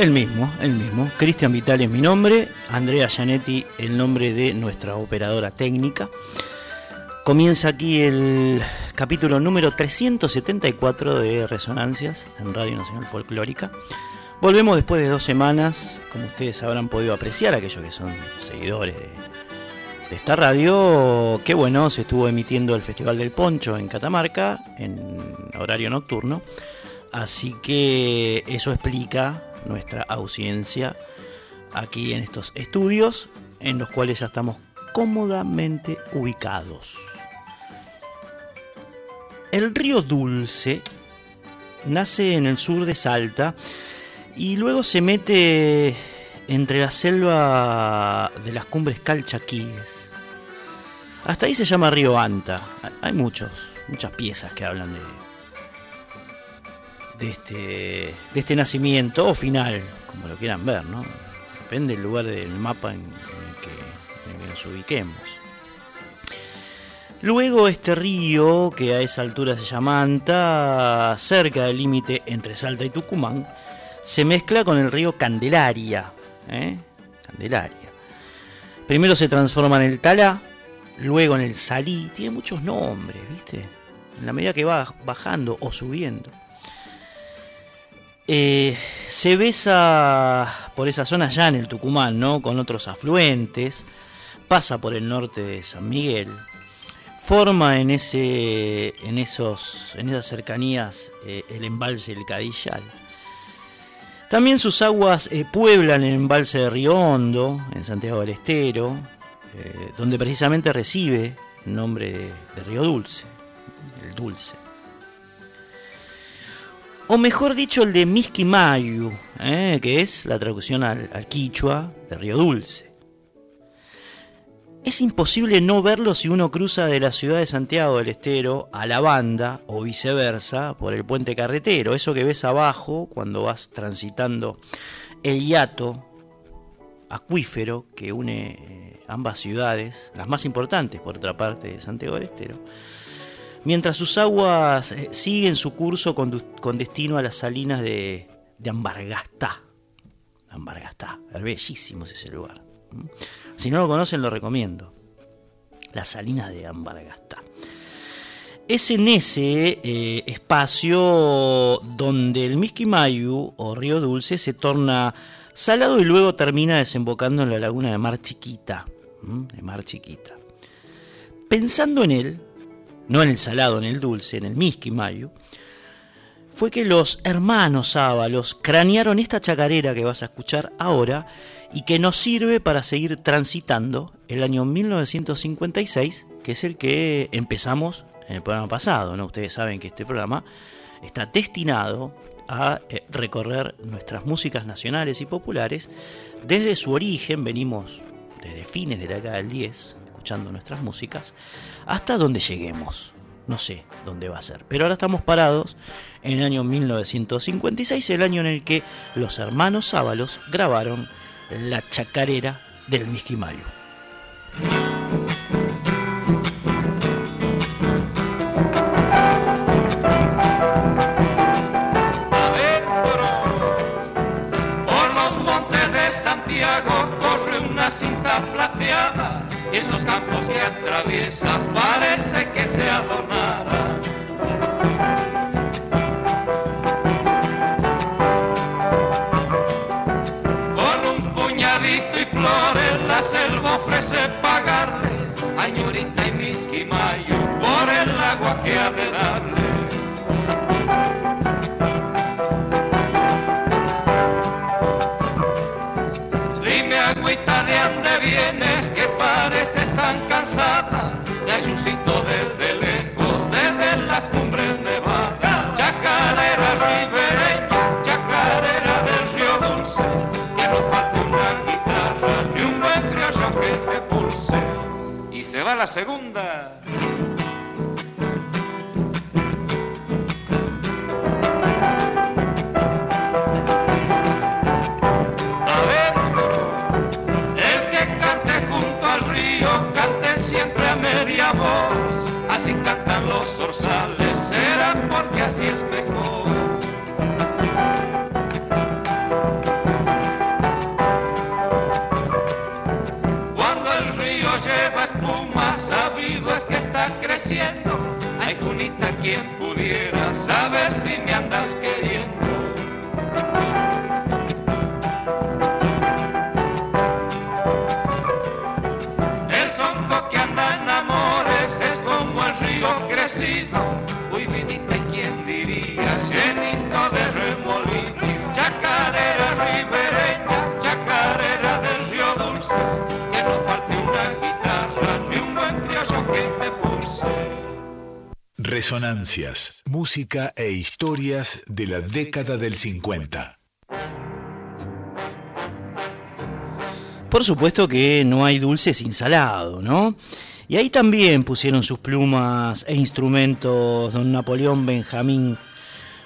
El mismo, el mismo. Cristian Vitale es mi nombre, Andrea Gianetti el nombre de nuestra operadora técnica. Comienza aquí el capítulo número 374 de Resonancias en Radio Nacional Folclórica. Volvemos después de dos semanas, como ustedes habrán podido apreciar, aquellos que son seguidores de esta radio, que bueno, se estuvo emitiendo el Festival del Poncho en Catamarca en horario nocturno, así que eso explica nuestra ausencia aquí en estos estudios en los cuales ya estamos cómodamente ubicados. El río Dulce nace en el sur de Salta y luego se mete entre la selva de las cumbres calchaquíes. Hasta ahí se llama río Anta. Hay muchos, muchas piezas que hablan de, de este, de este nacimiento o final, como lo quieran ver, ¿no? Depende del lugar del mapa en, el que, nos ubiquemos. Luego este río, que a esa altura se llama Anta, cerca del límite entre Salta y Tucumán, se mezcla con el río Candelaria. ¿eh? Candelaria. Primero se transforma en el Talá, luego en el Salí. Tiene muchos nombres, ¿viste? En la medida que va bajando o subiendo. Eh, se besa por esa zona ya en el Tucumán, ¿no? Con otros afluentes. Pasa por el norte de San Miguel. Forma en, ese, en, esos, en esas cercanías eh, el embalse del Cadillal. También sus aguas eh, pueblan el embalse de Río Hondo, en Santiago del Estero, donde precisamente recibe el nombre de Río Dulce, el dulce o mejor dicho el de Miskimayu, eh, que es la traducción al, al, quichua de Río Dulce. Es imposible no verlo si uno cruza de la ciudad de Santiago del Estero a la banda o viceversa por el puente carretero, eso que ves abajo cuando vas transitando el hiato acuífero que une eh, ambas ciudades, las más importantes por otra parte de Santiago del Estero mientras sus aguas eh, siguen su curso con, destino a las salinas de, de Ambargastá. Ambargastá, bellísimo es ese lugar. Si no lo conocen, lo recomiendo. Las salinas de Ambargastá. Es en ese eh, espacio donde el Miskimayu o Río Dulce se torna salado y luego termina desembocando en la laguna de Mar Chiquita. De Mar Chiquita. Pensando en él, no en el salado, en el dulce, en el Miskimayu, fue que los hermanos Ábalos cranearon esta chacarera que vas a escuchar ahora y que nos sirve para seguir transitando el año 1956, que es el que empezamos en el programa pasado. ¿no? Ustedes saben que este programa está destinado a eh, recorrer nuestras músicas nacionales y populares. Desde su origen, venimos desde fines de la década del 10, escuchando nuestras músicas, hasta donde lleguemos. No sé dónde va a ser. Pero ahora estamos parados en el año 1956, el año en el que los hermanos Ábalos grabaron La Chacarera del Misquimayo. Plateada esos campos que atraviesa parece que se adornaran. Con un puñadito y flores la selva ofrece pagarle a Ñurita y Misquimayo por el agua que ha de darle. La segunda. Quien pudiera saber si me andas queriendo. Resonancias, música e historias de la década del 50. Por supuesto que no hay dulce sin salado, ¿no? Y ahí también pusieron sus plumas e instrumentos don Napoleón Benjamín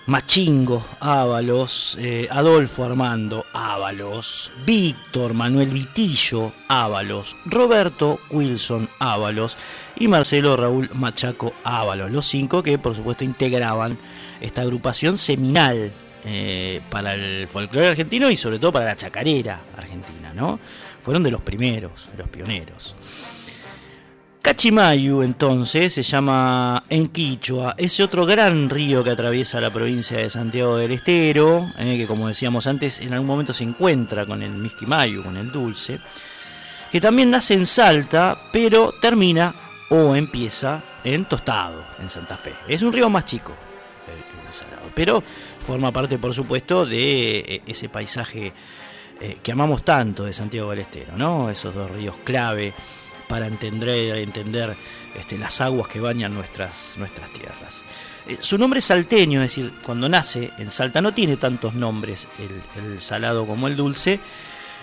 Machingo Ábalos, eh, Adolfo Armando Ábalos, Víctor Manuel Vitillo Ábalos, Roberto Wilson Ábalos y Marcelo Raúl Machaco Ábalos, los cinco que por supuesto integraban esta agrupación seminal eh, para el folclore argentino y sobre todo para la chacarera argentina, ¿no? Fueron de los primeros, de los pioneros. Cachimayu entonces se llama en Quichua, ese otro gran río que atraviesa la provincia de Santiago del Estero, eh, que como decíamos antes en algún momento se encuentra con el Misquimayu, con el dulce, que también nace en Salta, pero termina o empieza en Tostado, en Santa Fe. Es un río más chico, el, el Salado, pero forma parte por supuesto de eh, ese paisaje eh, que amamos tanto de Santiago del Estero, ¿no? Esos dos ríos clave para entender, entender este, las aguas que bañan nuestras, nuestras tierras. Eh, su nombre salteño, es decir, cuando nace en Salta no tiene tantos nombres el, el salado como el dulce,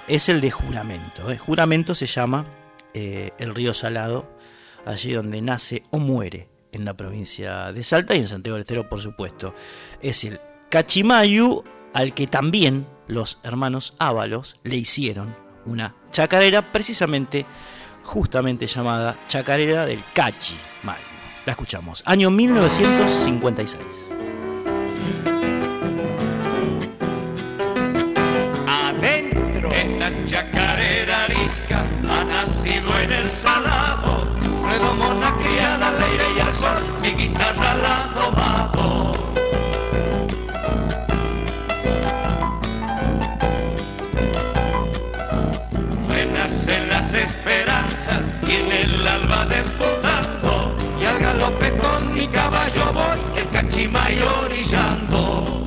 es el de juramento. ¿eh? Juramento se llama eh, el río Salado, allí donde nace o muere en la provincia de Salta y en Santiago del Estero, por supuesto. Es el Cachimayu al que también los hermanos Ábalos le hicieron una chacarera precisamente justamente llamada Chacarera del Cachi Mayo. La escuchamos, año 1956. Adentro. Esta chacarera arisca caballo voy, el cachimayo orillando.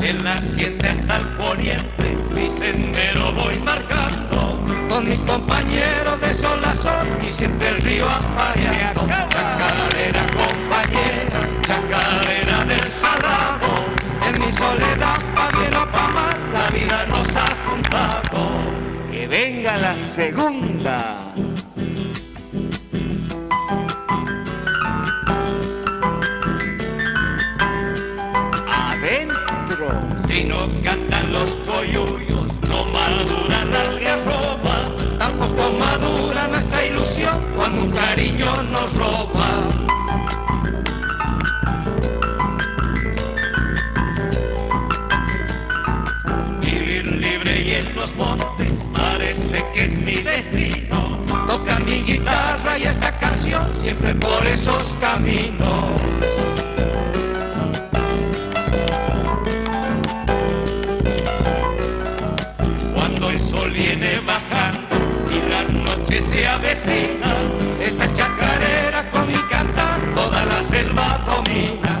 En la siete hasta el poniente, mi sendero voy marcando. Con mis compañeros de sol a sol y siempre el río apareando. Chacarera compañera, chacarera del salado. En mi soledad, pa' bien o pa' mal, la vida nos ha juntado. La segunda. Adentro. Si no cantan los coyuyos, no madura la algarroba. Tampoco madura nuestra ilusión cuando un cariño nos roba. Destino. Toca mi guitarra y esta canción siempre por esos caminos. Cuando el sol viene bajando y la noche se avecina, esta chacarera con mi cantar toda la selva domina.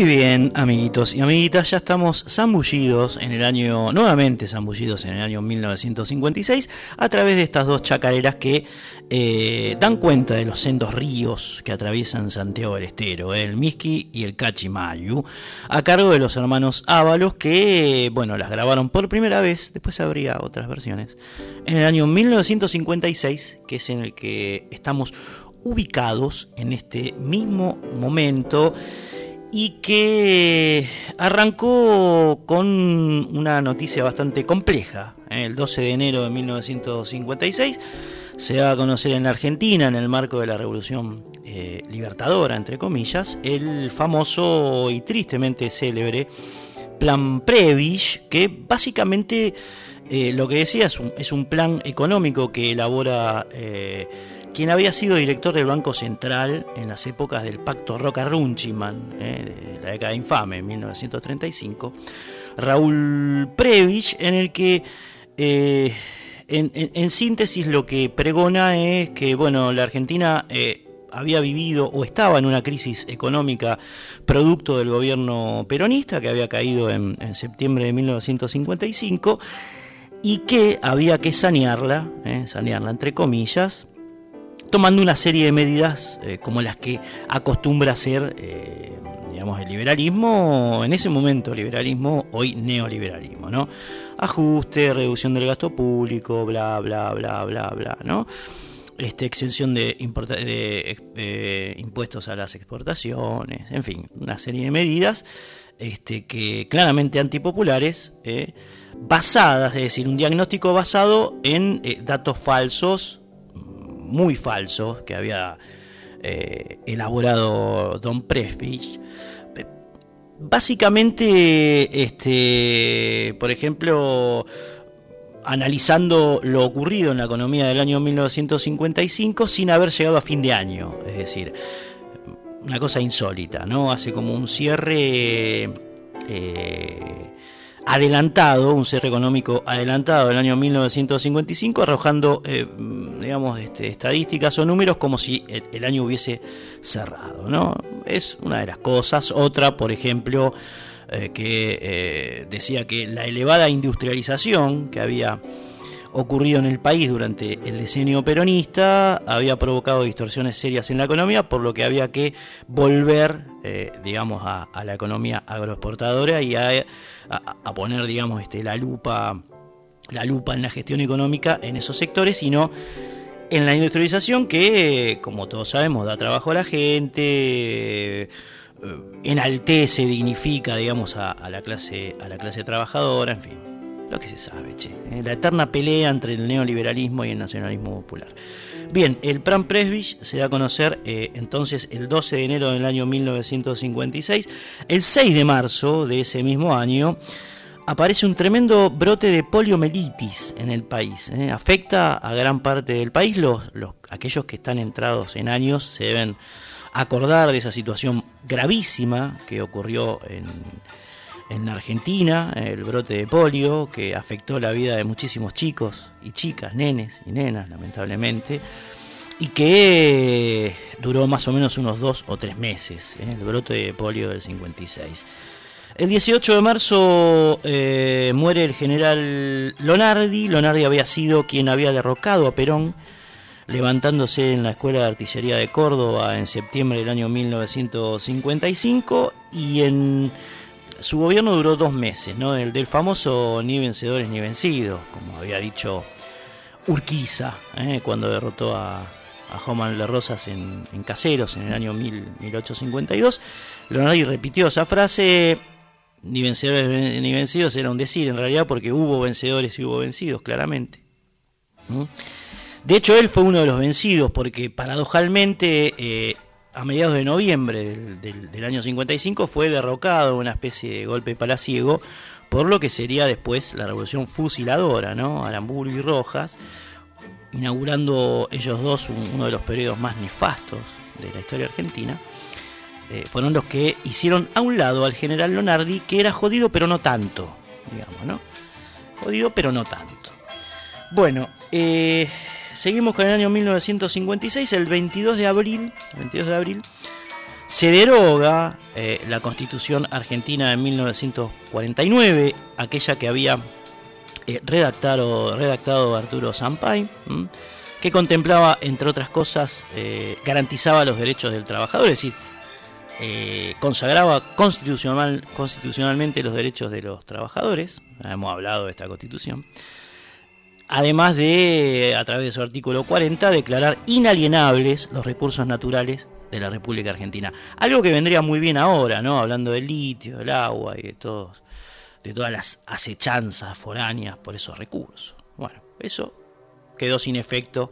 Y bien, amiguitos y amiguitas, ya estamos zambullidos en el año, nuevamente zambullidos en el año 1956, a través de estas dos chacareras que eh, dan cuenta de los sendos ríos que atraviesan Santiago del Estero, el Miski y el Cachimayu, a cargo de los hermanos Ábalos, que, bueno, las grabaron por primera vez, después habría otras versiones, en el año 1956, que es en el que estamos ubicados en este mismo momento y que arrancó con una noticia bastante compleja. ¿eh? El 12 de enero de 1956 se va a conocer en Argentina, en el marco de la Revolución eh, Libertadora, entre comillas, el famoso y tristemente célebre Plan Prevish, que básicamente eh, lo que decía es un, plan económico que elabora quien había sido director del Banco Central en las épocas del pacto Roca-Runchiman, eh, de la década infame, en 1935, Raúl Previch, en el que, eh, en, síntesis, lo que pregona es que, bueno, la Argentina eh, había vivido o estaba en una crisis económica producto del gobierno peronista que había caído en, en septiembre de 1955 y que había que sanearla, sanearla entre comillas, tomando una serie de medidas eh, como las que acostumbra hacer, eh, digamos, el liberalismo, en ese momento liberalismo, hoy neoliberalismo, ¿no? Ajuste, reducción del gasto público, bla, bla, bla, bla, bla, ¿no? Este, exención de, de, impuestos a las exportaciones, en fin, una serie de medidas este, que claramente antipopulares, eh, basadas, es decir, un diagnóstico basado en datos falsos, muy falso que había eh, elaborado Don Prefich. Básicamente, este, por ejemplo, analizando lo ocurrido en la economía del año 1955 sin haber llegado a fin de año, es decir, una cosa insólita, ¿no? Hace como un cierre eh, adelantado, un cierre económico adelantado del año 1955, arrojando, eh, digamos, este, estadísticas o números como si el, año hubiese cerrado, ¿no? Es una de las cosas. Otra, por ejemplo, eh, que eh, decía que la elevada industrialización que había ocurrido en el país durante el decenio peronista había provocado distorsiones serias en la economía, por lo que había que volver, digamos, a, la economía agroexportadora y a a, poner, digamos, este, la lupa la lupa en la gestión económica en esos sectores, sino en la industrialización que, como todos sabemos, da trabajo a la gente, eh, enaltece, dignifica, digamos, a, la clase, a la clase trabajadora, en fin, lo que se sabe, che, eh, la eterna pelea entre el neoliberalismo y el nacionalismo popular. Bien, el Plan Presbich se da a conocer eh, entonces el 12 de enero del año 1956. El 6 de marzo de ese mismo año aparece un tremendo brote de poliomielitis en el país. Eh. Afecta a gran parte del país. Los, los, aquellos que están entrados en años se deben acordar de esa situación gravísima que ocurrió en en Argentina, el brote de polio que afectó la vida de muchísimos chicos y chicas, nenes y nenas, lamentablemente, y que duró más o menos unos dos o tres meses, ¿eh? el brote de polio del 56. El 18 de marzo eh, muere el general Lonardi. Lonardi había sido quien había derrocado a Perón, levantándose en la Escuela de Artillería de Córdoba en septiembre del año 1955 y en su gobierno duró dos meses, ¿no? El del famoso ni vencedores ni vencidos, como había dicho Urquiza, ¿eh? cuando derrotó a, a Juan de Rosas en, Caseros en el año 1852. Leonardo repitió esa frase, ni vencedores ni vencidos era un decir en realidad porque hubo vencedores y hubo vencidos, claramente. De hecho, él fue uno de los vencidos porque paradojalmente eh, a mediados de noviembre del, año 55 fue derrocado una especie de golpe palaciego por lo que sería después la revolución fusiladora, ¿no? Aramburu y Rojas, inaugurando ellos dos uno de los periodos más nefastos de la historia argentina. Eh, fueron los que hicieron a un lado al general Lonardi, que era jodido pero no tanto, digamos, ¿no? Jodido pero no tanto. Bueno, eh, Seguimos con el año 1956, el 22 de abril, 22 de abril Se deroga eh, la constitución argentina de 1949, aquella que había eh, redactado, redactado Arturo Sampay, que contemplaba, entre otras cosas, eh, garantizaba los derechos del trabajador, es decir, consagraba constitucional, constitucionalmente los derechos de los trabajadores, hemos hablado de esta constitución, además de, a través de su artículo 40, declarar inalienables los recursos naturales de la República Argentina. Algo que vendría muy bien ahora, ¿no? Hablando del litio, del agua y de todos, de todas las acechanzas foráneas por esos recursos. Bueno, eso quedó sin efecto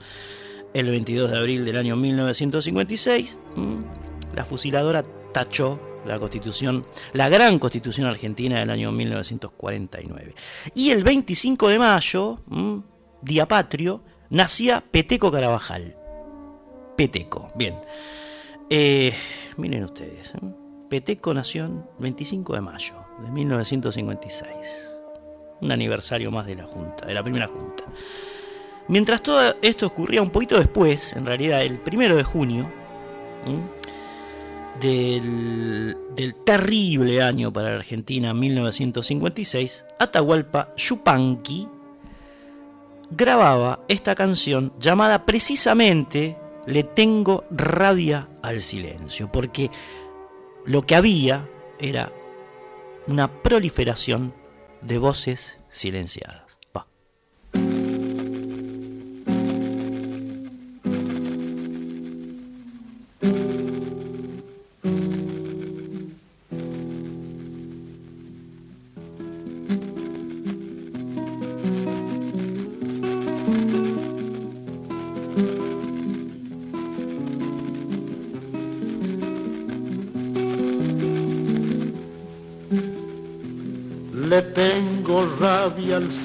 el 22 de abril del año 1956. La fusiladora tachó la constitución, la gran constitución argentina del año 1949. Y el 25 de mayo, día patrio, nacía Peteco Carabajal. Peteco, bien. Eh, miren ustedes. Peteco nació el 25 de mayo de 1956. Un aniversario más de la Junta, de la primera Junta. Mientras todo esto ocurría un poquito después, en realidad el primero de junio, del, terrible año para la Argentina 1956, Atahualpa Yupanqui grababa esta canción llamada precisamente Le tengo rabia al silencio, porque lo que había era una proliferación de voces silenciadas.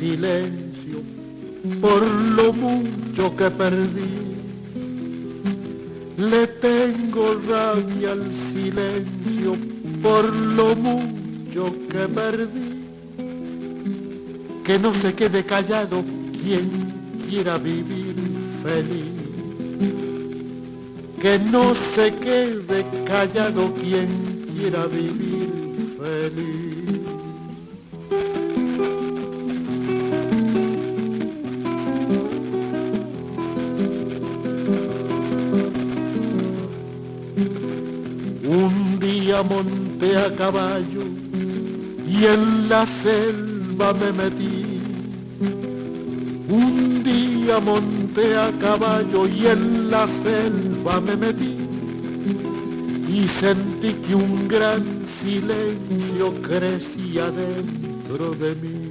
Silencio por lo mucho que perdí. Le tengo rabia al silencio por lo mucho que perdí. Que no se quede callado quien quiera vivir feliz. Que no se quede callado quien quiera vivir feliz. Monté a caballo y en la selva me metí. Un día monté a caballo y en la selva me metí y sentí que un gran silencio crecía dentro de mí.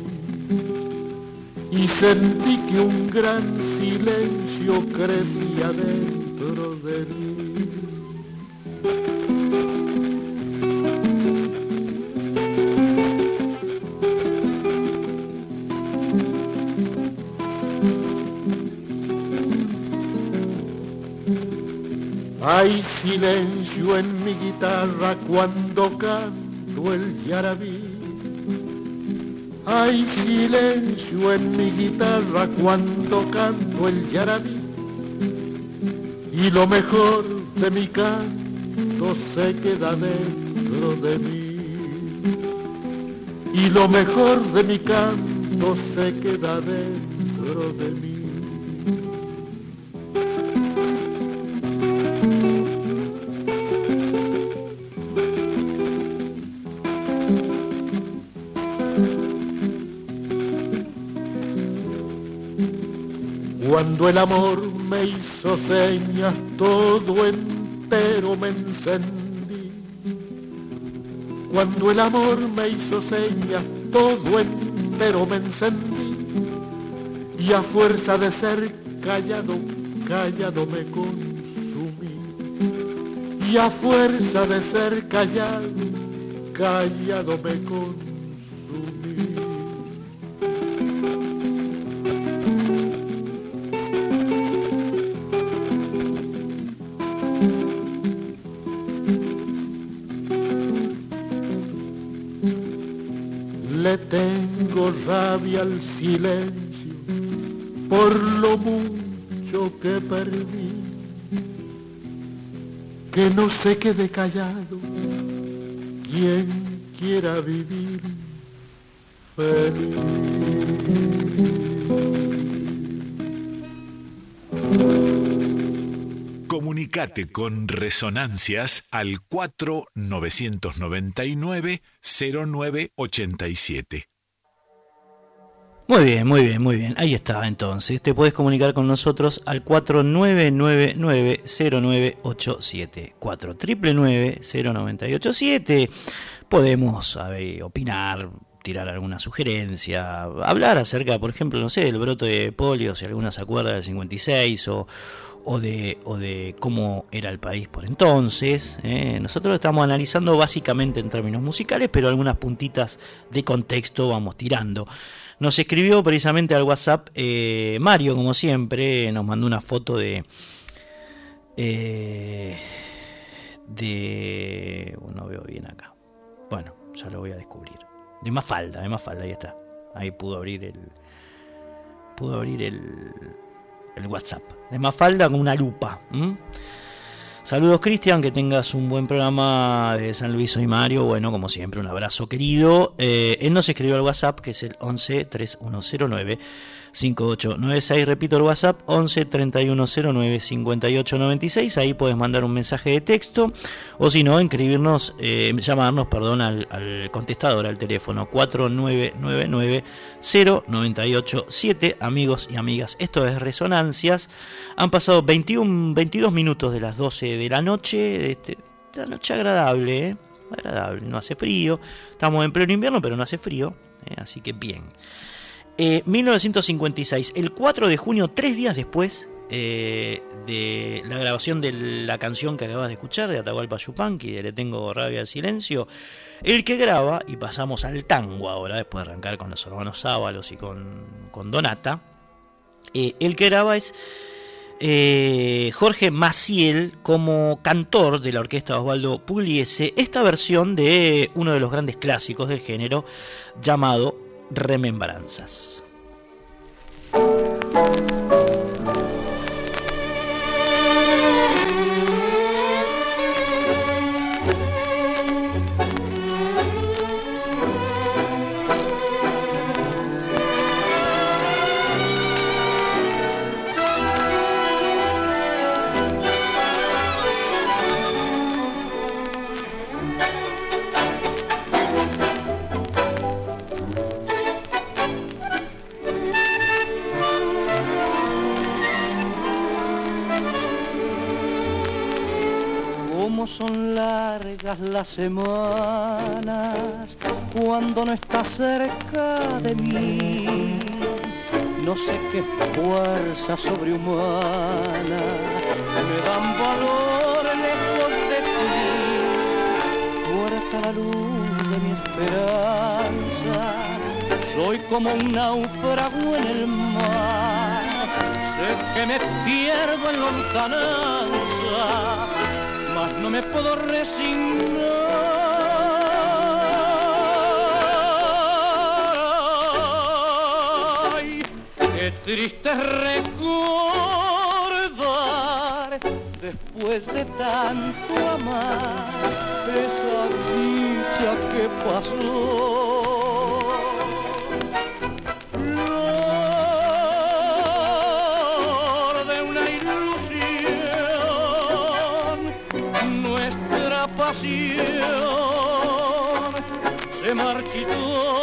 Y sentí que un gran silencio crecía dentro silencio en mi guitarra cuando canto el yarabí. Hay silencio en mi guitarra cuando canto el yarabí. Y lo mejor de mi canto se queda dentro de mí. Y lo mejor de mi canto se queda dentro de mí. Cuando el amor me hizo señas, todo entero me encendí. Cuando el amor me hizo señas, todo entero me encendí. Y a fuerza de ser callado, callado me consumí. Y a fuerza de ser callado, callado me consumí. Al silencio por lo mucho que perdí. que no se quede callado quien quiera vivir feliz. Comunicate con Resonancias al 4999-0987. Muy bien, muy bien, muy bien. Ahí está entonces. Te puedes comunicar con nosotros al 4999-0987. 4999-0987. Podemos opinar, tirar alguna sugerencia, hablar acerca, por ejemplo, no sé, del brote de polio, si alguna se acuerda del 56 o, o, de, o de cómo era el país por entonces. ¿eh? Nosotros estamos analizando básicamente en términos musicales, pero algunas puntitas de contexto vamos tirando. Nos escribió precisamente al WhatsApp eh, Mario, como siempre, nos mandó una foto de... Eh, de... No veo bien acá. Bueno, ya lo voy a descubrir. De Mafalda, de Mafalda, ahí está. Ahí pudo abrir el... Pudo abrir el, el WhatsApp. De Mafalda con una lupa. Saludos Cristian, que tengas un buen programa de San Luis y Mario. Bueno, como siempre, un abrazo querido. Eh, él nos escribió al WhatsApp, que es el 11 3109 5896. Repito el WhatsApp, 11 3109 5896. Ahí puedes mandar un mensaje de texto o si no, inscribirnos, eh, llamarnos, perdón, al, contestador, al teléfono 4999 0987. Amigos y amigas, esto es Resonancias. Han pasado 21, 22 minutos de las 12 de la noche. Este, esta noche agradable, ¿eh? agradable, no hace frío. Estamos en pleno invierno, pero no hace frío, ¿eh? así que bien. 1956, eh, el 4 de junio, tres días después eh, de la grabación de la canción que acabas de escuchar, de Atahualpa Yupanqui, de Le Tengo Rabia al Silencio, el que graba, y pasamos al tango ahora, después de arrancar con los hermanos Sábalos y con, Donata, eh, el que graba es Jorge Maciel como cantor de la orquesta Osvaldo Pugliese, esta versión de uno de los grandes clásicos del género llamado remembranzas. Semanas cuando no estás cerca de mí. No sé qué fuerza sobrehumana me dan valor lejos de ti. Muerta la luz de mi esperanza, soy como un náufrago en el mar. Sé que me pierdo en lontananza no me puedo resignar. Triste recordar después de tanto amar esa dicha que pasó. se marchitó.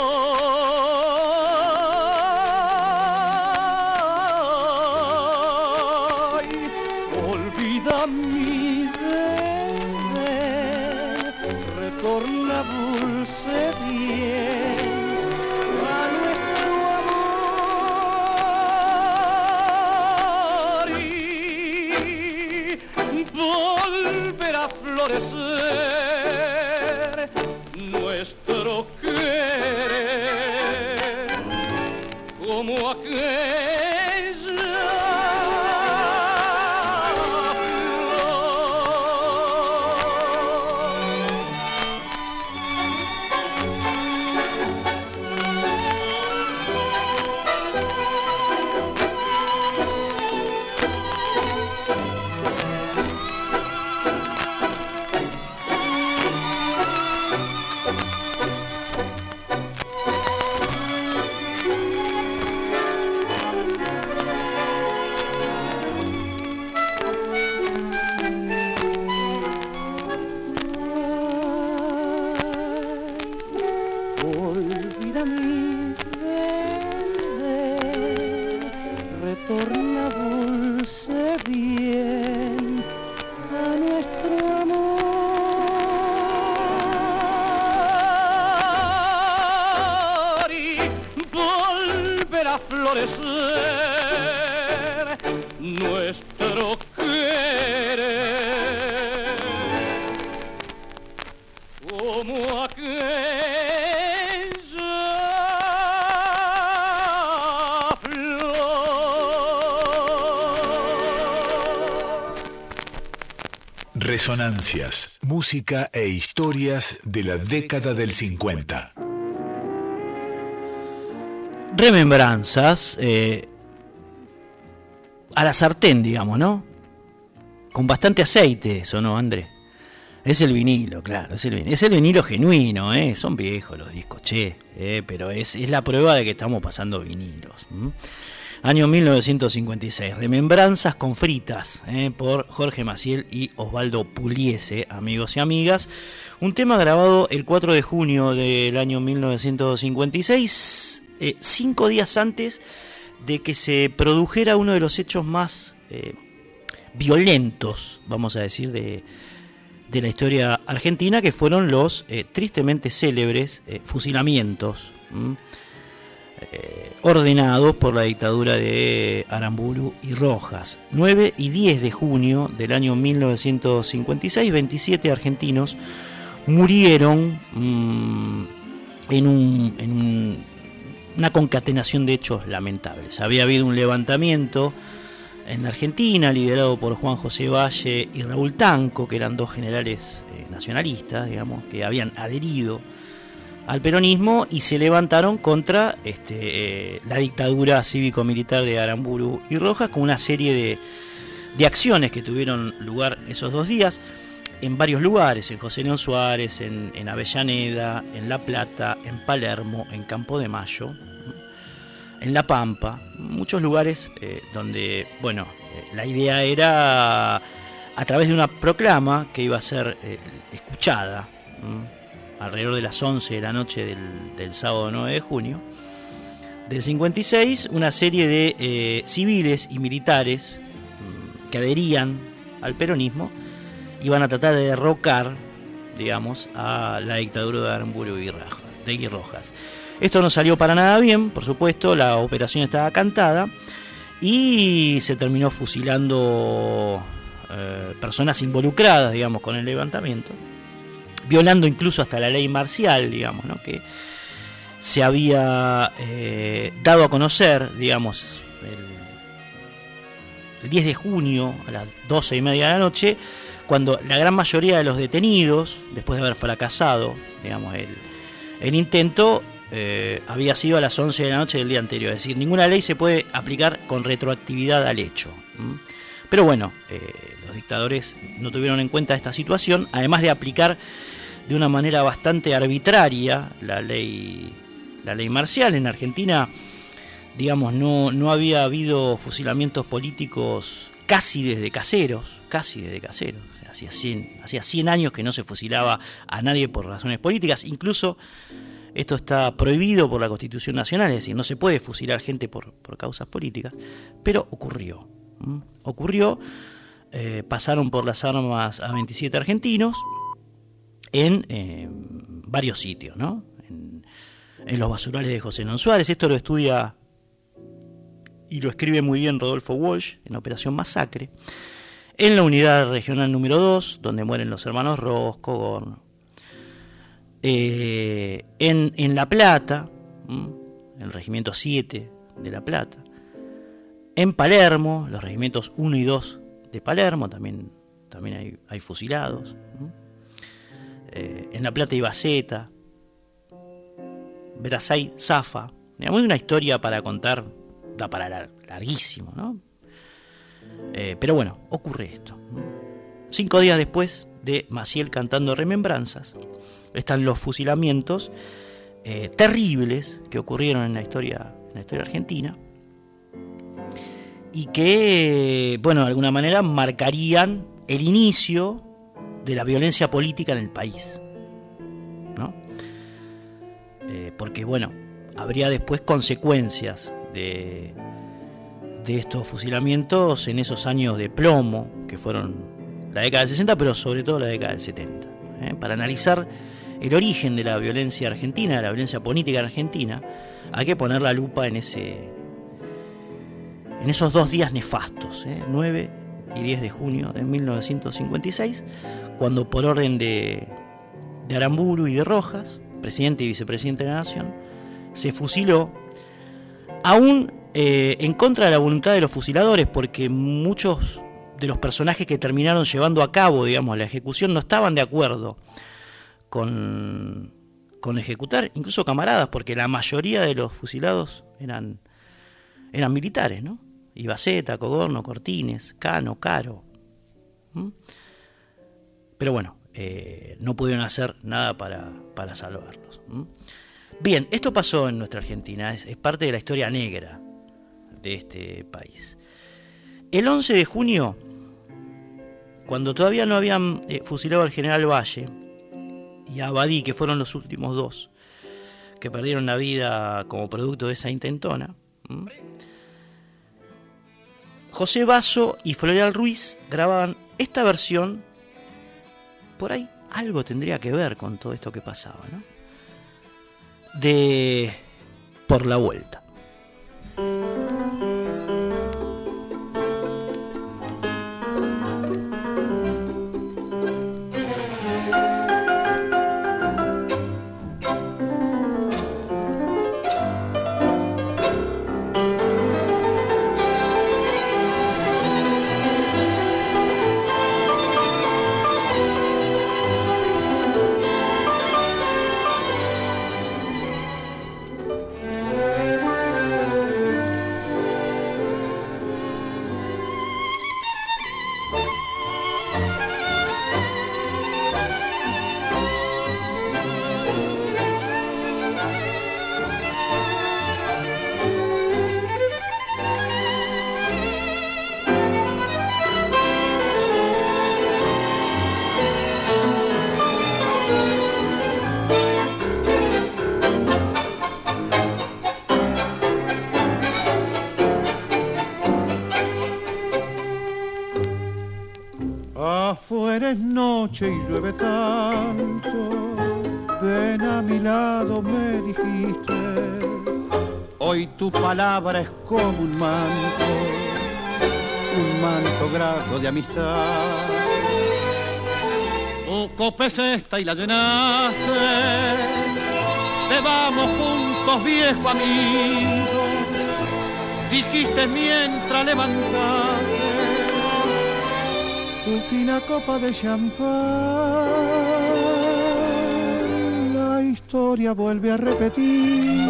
Resonancias, música e historias de la década del 50. Remembranzas eh, a la sartén, digamos, ¿no? Con bastante aceite, eso, ¿no, André? Es el vinilo, claro, es el vinilo, genuino, ¿eh? Son viejos los discos, che, eh, pero es, la prueba de que estamos pasando vinilos. Año 1956, Remembranzas con fritas, ¿eh? por Jorge Maciel y Osvaldo Puliese, amigos y amigas. Un tema grabado el 4 de junio del año 1956, eh, cinco días antes de que se produjera uno de los hechos más eh, violentos, vamos a decir, de, de la historia argentina, que fueron los tristemente célebres fusilamientos. Eh, ordenados por la dictadura de Aramburu y Rojas. 9 y 10 de junio del año 1956, 27 argentinos murieron mm, en, un, en un- una concatenación de hechos lamentables. Había habido un levantamiento en la Argentina, liderado por Juan José Valle y Raúl Tanco, que eran dos generales eh, nacionalistas, digamos, que habían adherido al peronismo y se levantaron contra este, eh, la dictadura cívico-militar de Aramburu y Rojas con una serie de, de acciones que tuvieron lugar esos dos días en varios lugares, en José León Suárez, en, Avellaneda, en La Plata, en Palermo, en Campo de Mayo, en La Pampa, muchos lugares eh, donde, bueno, eh, la idea era a través de una proclama que iba a ser escuchada. Alrededor de las 11 de la noche del, sábado 9 de junio del 56, una serie de eh, civiles y militares mm, que adherían al peronismo iban a tratar de derrocar, digamos, a la dictadura de Aramburu y de Rojas. Esto no salió para nada bien, por supuesto, la operación estaba cantada y se terminó fusilando eh, personas involucradas, digamos, con el levantamiento, violando incluso hasta la ley marcial, digamos, ¿no? que se había eh, dado a conocer, digamos, el, el 10 de junio a las 12 y media de la noche, cuando la gran mayoría de los detenidos, después de haber fracasado, digamos, el, el intento, eh, había sido a las 11 de la noche del día anterior. Es decir, ninguna ley se puede aplicar con retroactividad al hecho. Pero bueno, eh, los dictadores no tuvieron en cuenta esta situación, además de aplicar de una manera bastante arbitraria la ley, la ley marcial. En Argentina, digamos, no, no había habido fusilamientos políticos casi desde caseros, casi desde caseros. Hacía 100, hacía 100 años que no se fusilaba a nadie por razones políticas, incluso esto está prohibido por la Constitución Nacional, es decir, no se puede fusilar gente por, por causas políticas, pero ocurrió. Ocurrió, eh, pasaron por las armas a 27 argentinos en eh, varios sitios, ¿no? En, los basurales de José Non Suárez, esto lo estudia y lo escribe muy bien Rodolfo Walsh en Operación Masacre, en la unidad regional número 2, donde mueren los hermanos Rosco, Gorno, eh, en, en La Plata, ¿m? el regimiento 7 de La Plata, en Palermo, los regimientos 1 y 2 de Palermo, también, también hay, hay fusilados. Eh, en La Plata y Baceta, Verasay, Zafa, digamos, una historia para contar, da para lar- larguísimo, ¿no? Eh, pero bueno, ocurre esto. Cinco días después de Maciel cantando Remembranzas, están los fusilamientos eh, terribles que ocurrieron en la historia, en la historia argentina y que, bueno, de alguna manera marcarían el inicio de la violencia política en el país. ¿no? Eh, porque, bueno, habría después consecuencias de, de estos fusilamientos en esos años de plomo, que fueron la década del 60, pero sobre todo la década del 70. ¿eh? Para analizar el origen de la violencia argentina, de la violencia política argentina, hay que poner la lupa en ese, en esos dos días nefastos, 9 y 10 de junio de 1956, cuando por orden de, de Aramburu y de Rojas, presidente y vicepresidente de la Nación, se fusiló, aún eh, en contra de la voluntad de los fusiladores, porque muchos de los personajes que terminaron llevando a cabo, digamos, la ejecución no estaban de acuerdo con, con ejecutar, incluso camaradas, porque la mayoría de los fusilados eran, eran militares, ¿no? Ibaceta, Cogorno, Cortines, Cano, Caro. Pero bueno, eh, no pudieron hacer nada para, para salvarlos. Bien, esto pasó en nuestra Argentina, es, parte de la historia negra de este país. El 11 de junio, cuando todavía no habían eh, fusilado al general Valle y a Abadí, que fueron los últimos dos que perdieron la vida como producto de esa intentona, José Basso y Floreal Ruiz grababan esta versión. Por ahí algo tendría que ver con todo esto que pasaba, ¿no? De Por la Vuelta. Palabra es como un manto, un manto grato de amistad. Tu copa es esta y la llenaste, bebamos juntos viejo amigo, dijiste mientras levantaste tu fina copa de champán. La historia vuelve a repetirse,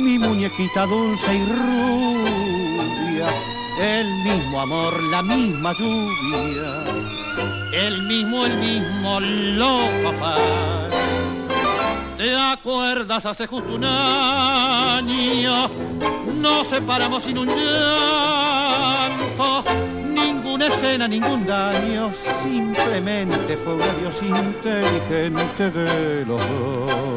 mi muñequita dulce y rubia, el mismo amor, la misma lluvia, el mismo, el mismo loco afán. ¿Te acuerdas hace justo un año? Nos separamos sin un llanto ninguna escena, ningún daño, simplemente fue un adiós inteligente de los dos.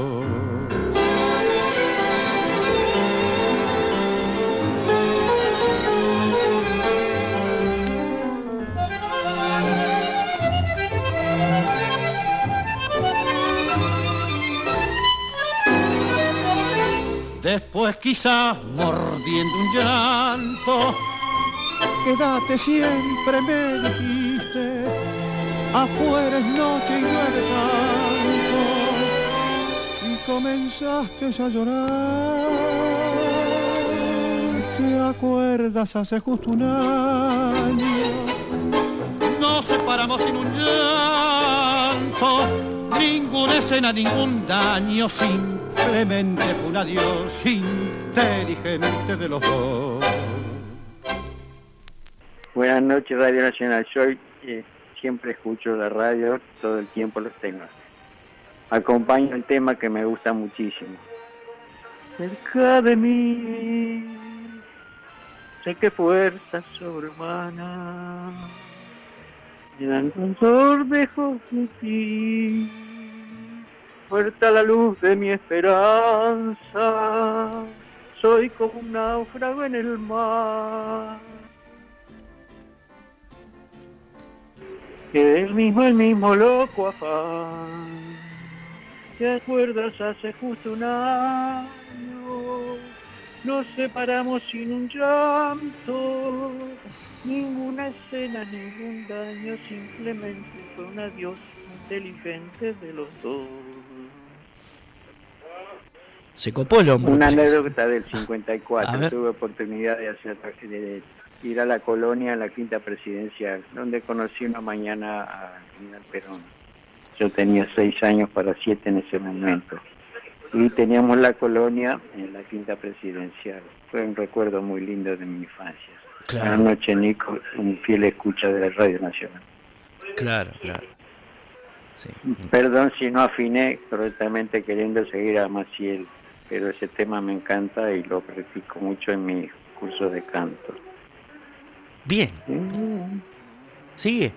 Después quizá mordiendo un llanto quédate siempre, me dijiste, afuera es noche y llueve tanto, y comenzaste a llorar. ¿Te acuerdas hace justo un año? Nos separamos sin un llanto, ninguna escena, ningún daño, simplemente fue un adiós inteligente de los dos. Buenas noches, Radio Nacional. Yo eh, siempre escucho la radio, todo el tiempo los tengo. Acompaño el tema que me gusta muchísimo. Cerca de mí, sé que fuerza sobrehumana dan con sorbejo de ti. Fuerza la luz de mi esperanza, soy como un náufrago en el mar que el mismo, el mismo loco afán. ¿Te acuerdas hace justo un año? nos separamos sin un llanto, ninguna escena, ningún daño, simplemente fue un adiós inteligente de los dos. Se copó el hombre. Una anécdota del A 54, ver. tuve oportunidad de, hacer, de ir a la colonia, a la quinta presidencial, donde conocí una mañana a General Perón. Yo tenía seis años para siete en ese momento. Y teníamos la colonia en la quinta presidencial. Fue un recuerdo muy lindo de mi infancia. Claro. Buenas noches, Nico, un fiel escucha de la Radio Nacional. Claro, claro. Sí. Perdón si no afiné correctamente queriendo seguir a Maciel, pero ese tema me encanta y lo practico mucho en mis cursos de canto. Bien. Sigue.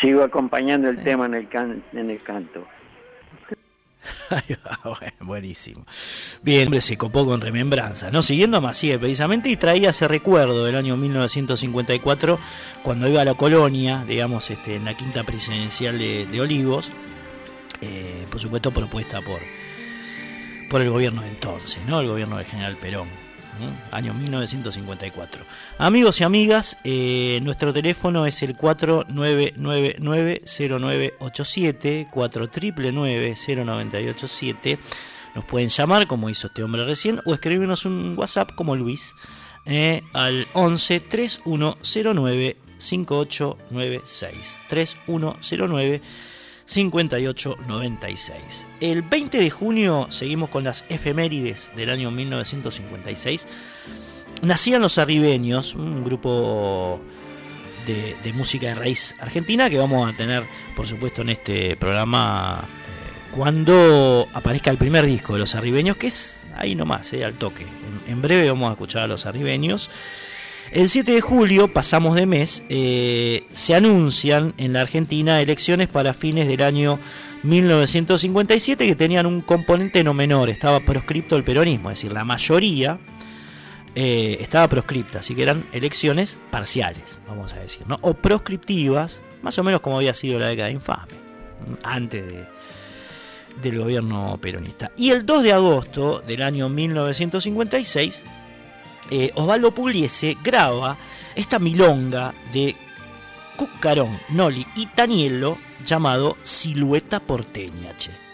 Sigo acompañando el tema en el, can- en el canto. Buenísimo. Bien, hombre, se copó con remembranza, ¿no? Siguiendo a Maciel precisamente y traía ese recuerdo del año 1954 cuando iba a la colonia, digamos, este, en la quinta presidencial de, de Olivos, eh, por supuesto propuesta por, por el gobierno de entonces, ¿no? El gobierno del general Perón. ¿no? Año 1954. Amigos y amigas, eh, nuestro teléfono es el 4999-0987, 4999-0987. Nos pueden llamar, como hizo este hombre recién, o escribirnos un WhatsApp como Luis eh, al 11 3109 5896. 3109 5896. El 20 de junio seguimos con las efemérides del año 1956. Nacían los arribeños, un grupo de, música de raíz argentina que vamos a tener, por supuesto, en este programa eh, cuando aparezca el primer disco de los arribeños, que es ahí nomás, eh, al toque. En, en breve vamos a escuchar a los arribeños. El 7 de julio, pasamos de mes, eh, se anuncian en la Argentina elecciones para fines del año 1957 que tenían un componente no menor, estaba proscripto el peronismo, es decir, la mayoría eh, estaba proscripta, así que eran elecciones parciales, vamos a decir, ¿no? o proscriptivas, más o menos como había sido la década infame, antes de, del gobierno peronista. Y el 2 de agosto del año 1956, eh, Osvaldo Pugliese graba esta milonga de Cucarón, Noli y Tanielo llamado Silueta Porteña. che.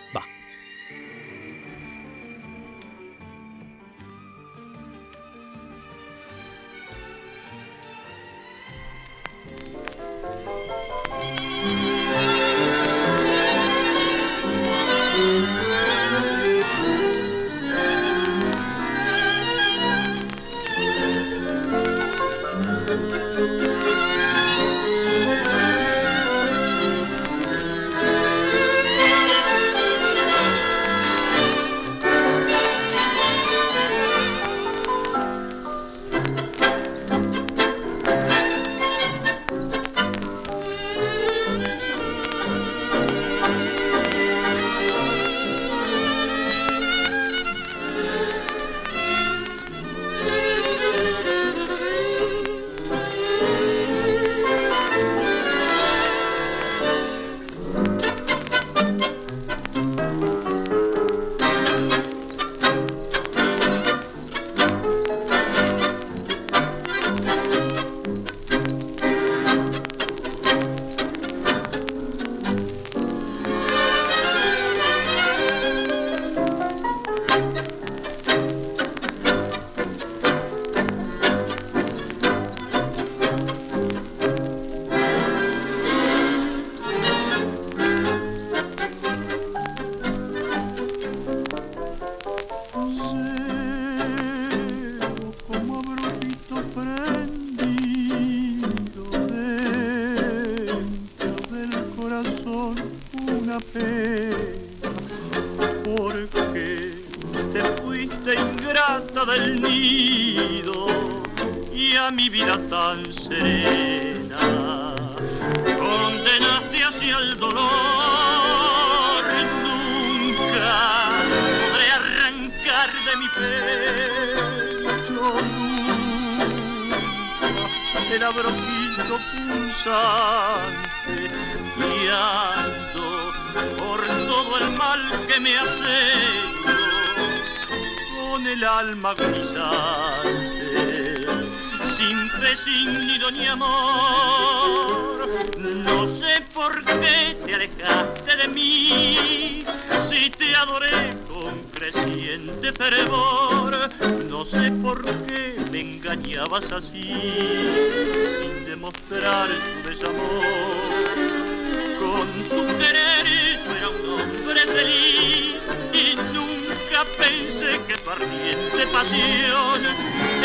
Tu ardiente pasión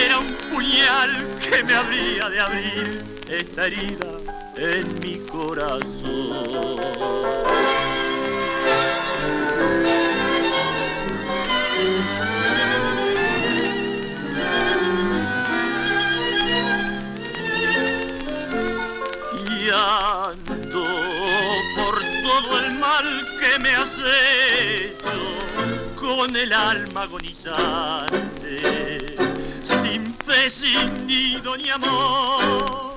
era un puñal que me habría de abrir esta herida en mi corazón. Y ando por todo el mal que me hecho con el alma agonizante, sin fe, sin nido ni amor.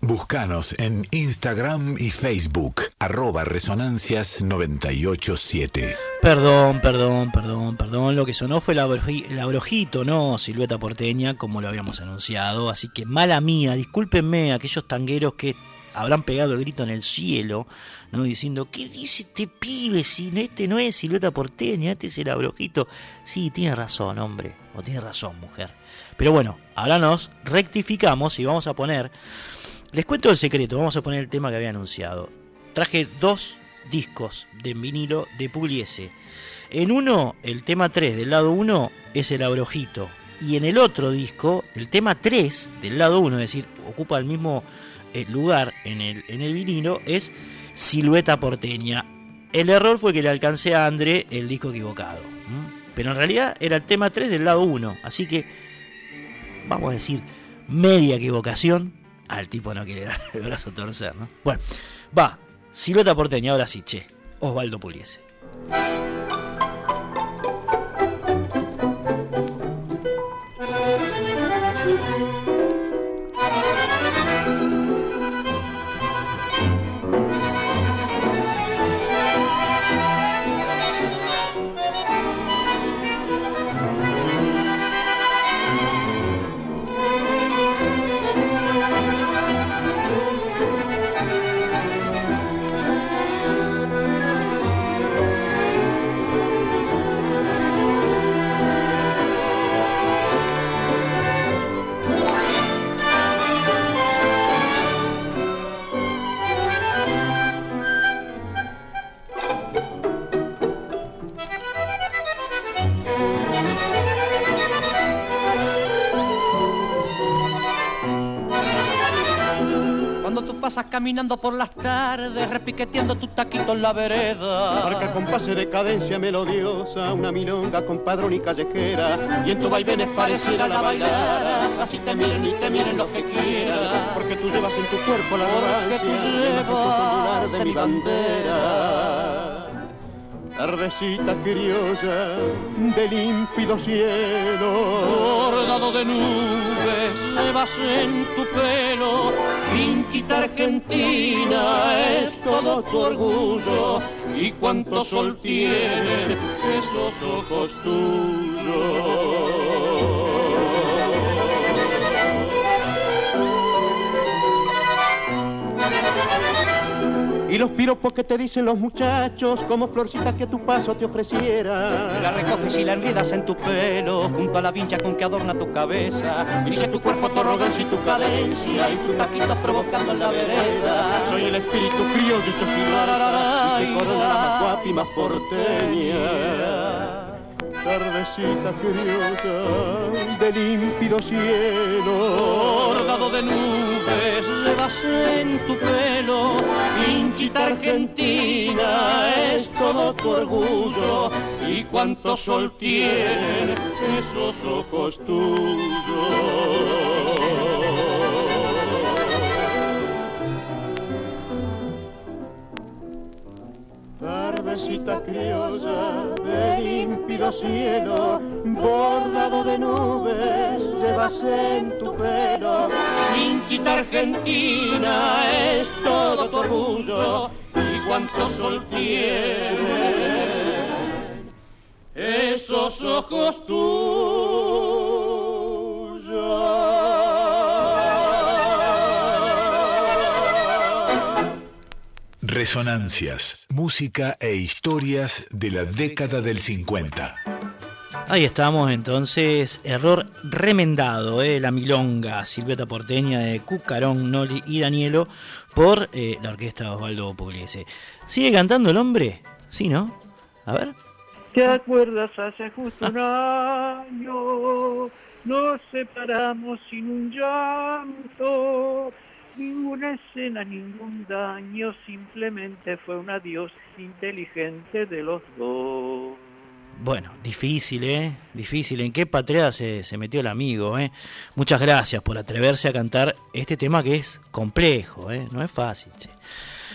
Búscanos en Instagram y Facebook, arroba resonancias 987. Perdón, perdón, perdón, perdón. Lo que sonó fue la, broji- la brojito, no silueta porteña, como lo habíamos anunciado. Así que mala mía, discúlpenme aquellos tangueros que habrán pegado el grito en el cielo, ¿no? Diciendo, ¿qué dice este pibe? Si este no es silueta porteña, este es el abrojito. Sí, tiene razón, hombre. O tiene razón, mujer. Pero bueno, ahora nos rectificamos y vamos a poner. Les cuento el secreto, vamos a poner el tema que había anunciado. Traje dos discos de vinilo de Pugliese. En uno, el tema 3 del lado 1 es el abrojito. Y en el otro disco, el tema 3 del lado 1, es decir, ocupa el mismo eh, lugar en el, en el vinilo, es Silueta Porteña. El error fue que le alcancé a André el disco equivocado. Pero en realidad era el tema 3 del lado 1. Así que, vamos a decir, media equivocación. Al tipo no quiere dar el brazo a torcer, ¿no? Bueno, va, Silueta Porteña, ahora sí, che. Osvaldo Puliese. Pasas caminando por las tardes, repiqueteando tu taquito en la vereda. Marca con pase de cadencia melodiosa, una milonga con padrón y callejera. Y en tu vaivenes pareciera la bailaras, así te miren y te miren los que quieran. Porque tú llevas en tu cuerpo la Porque tú llevas de mi bandera. Tardecita criolla de límpido cielo. Bordado de nubes, llevas en tu pelo. Pinchita argentina es todo tu orgullo. Y cuánto sol tienen esos ojos tuyos. Y los piropos que te dicen los muchachos, como florcitas que a tu paso te ofreciera. La recoges y la enredas en tu pelo, junto a la vincha con que adorna tu cabeza. Dice tu cuerpo tu arrogancia y tu cadencia, y tu taquito provocando en la vereda. Soy el espíritu criollo hecho silueta, y te corona más guapa y más porteña. Tardecita criolla de límpido cielo. Bordado de nubes, en tu pelo. Pinchita argentina es todo tu orgullo. Y cuánto sol tienen esos ojos tuyos. Tardecita criolla de límpido cielo, bordado de nubes, llevas en tu pelo. Pinchita argentina es todo tu orgullo. Y cuánto sol tiene esos ojos tuyos. Resonancias, música e historias de la década del 50. Ahí estamos entonces, error remendado, eh, la milonga Silveta Porteña de Cucarón, Noli y Danielo por eh, la orquesta Osvaldo Pugliese. ¿Sigue cantando el hombre? Sí, ¿no? A ver. ¿Te acuerdas hace justo un año? Nos separamos sin un llanto, ninguna escena, ningún daño, simplemente fue un adiós inteligente de los dos. Bueno, difícil, ¿eh? Difícil. ¿En qué patria se, se metió el amigo, eh? Muchas gracias por atreverse a cantar este tema que es complejo, ¿eh? No es fácil.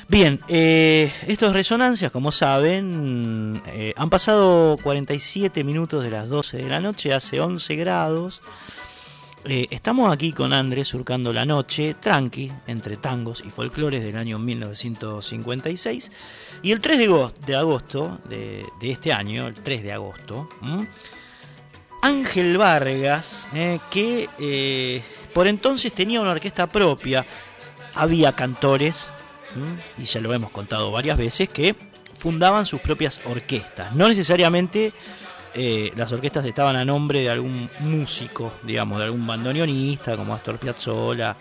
Bien, eh, estos resonancias, como saben, eh, han pasado 47 minutos de las 12 de la noche, hace 11 grados. Eh, estamos aquí con Andrés surcando la noche, tranqui, entre tangos y folclores del año 1956. Y el 3 de agosto de, este año, el 3 de agosto. Ángel Vargas, eh, que eh, por entonces tenía una orquesta propia, había cantores, y ya lo hemos contado varias veces, que fundaban sus propias orquestas. No necesariamente eh, las orquestas estaban a nombre de algún músico, digamos, de algún bandoneonista como Astor Piazzolla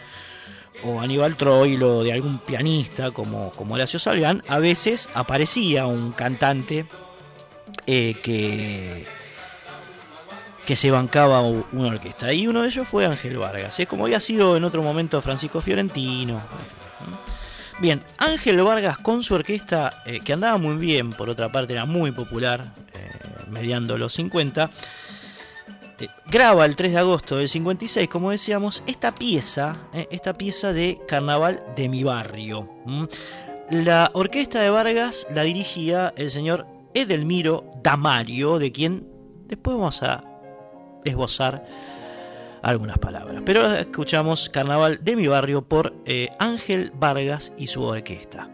o Aníbal Troilo, de algún pianista como, como Horacio Salgán. A veces aparecía un cantante eh, que, que se bancaba una orquesta. Y uno de ellos fue Ángel Vargas, ¿eh? como había sido en otro momento Francisco Fiorentino. Bien, Ángel Vargas con su orquesta, eh, que andaba muy bien, por otra parte era muy popular, mediando los 50, eh, graba el 3 de agosto del 56, como decíamos, esta pieza, eh, esta pieza de Carnaval de mi barrio. La orquesta de Vargas la dirigía el señor Edelmiro Damario, de quien después vamos a esbozar algunas palabras. Pero escuchamos Carnaval de mi barrio por eh, Ángel Vargas y su orquesta.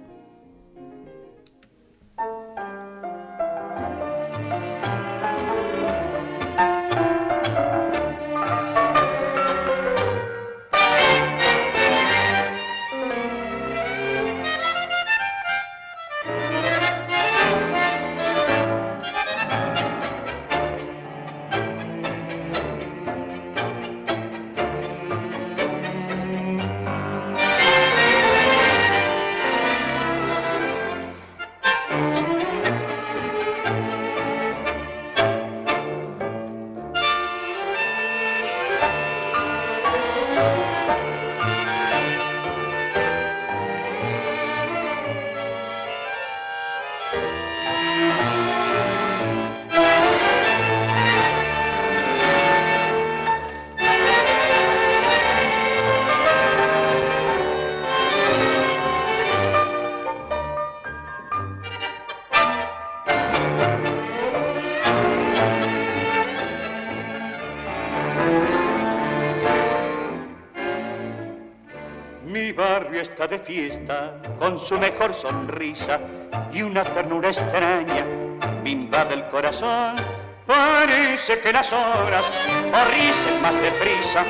Con su mejor sonrisa y una ternura extraña me invade el corazón. Parece que las horas corricen más deprisa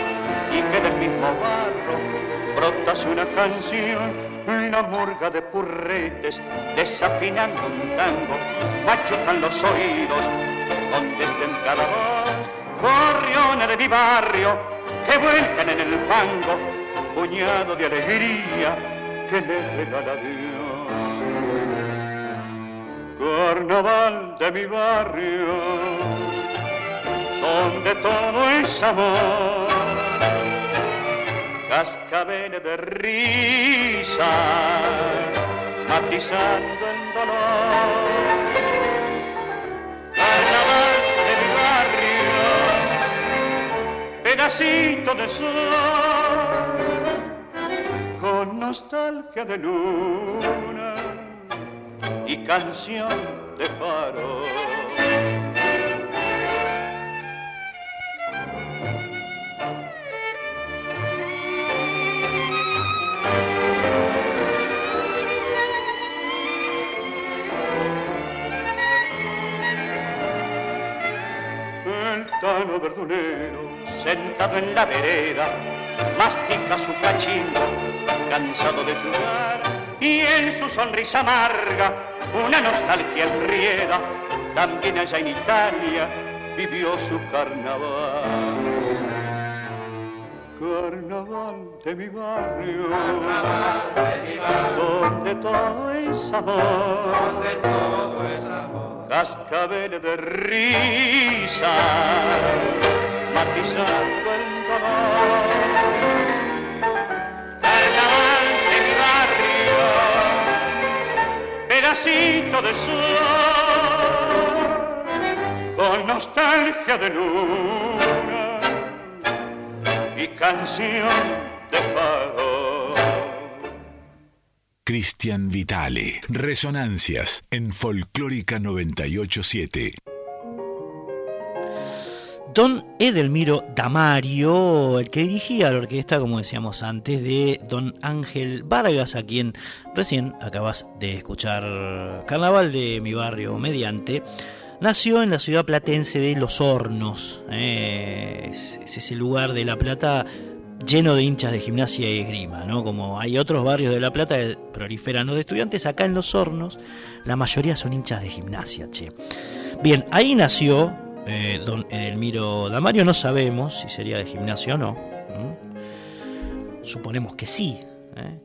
y que del mismo barro brotas una canción. La murga de purretes desafinando un tango machucan los oídos donde estén cada voz. Corriones de mi barrio que vuelcan en el fango puñado de alegría que le regala Dios. Carnaval de mi barrio, donde todo es amor, cascabeles de risa, matizando el dolor. Carnaval de mi barrio, pedacito de sol nostalgia de luna y canción de faro. verdulero, sentado en la vereda, mastica su cachimbo, cansado de jugar, y en su sonrisa amarga una nostalgia enrieda. También allá en Italia vivió su carnaval. Carnaval de mi barrio, donde todo es amor, donde todo es amor, cascabeles de risa, matizando el pedacito de sol, con nostalgia de luna y canción de pago. Cristian Vitale. Resonancias en Folclórica 987. Don Edelmiro Damario, el que dirigía la orquesta, como decíamos antes, de Don Ángel Vargas, a quien recién acabas de escuchar Carnaval de mi barrio mediante, nació en la ciudad platense de Los Hornos. eh, es, es ese lugar de La Plata lleno de hinchas de gimnasia y esgrima, ¿no? Como hay otros barrios de La Plata que proliferan los estudiantes, acá en Los Hornos la mayoría son hinchas de gimnasia, che. Bien, ahí nació eh, don Edelmiro Damario, no sabemos si sería de gimnasia o no. Suponemos que sí. ¿eh?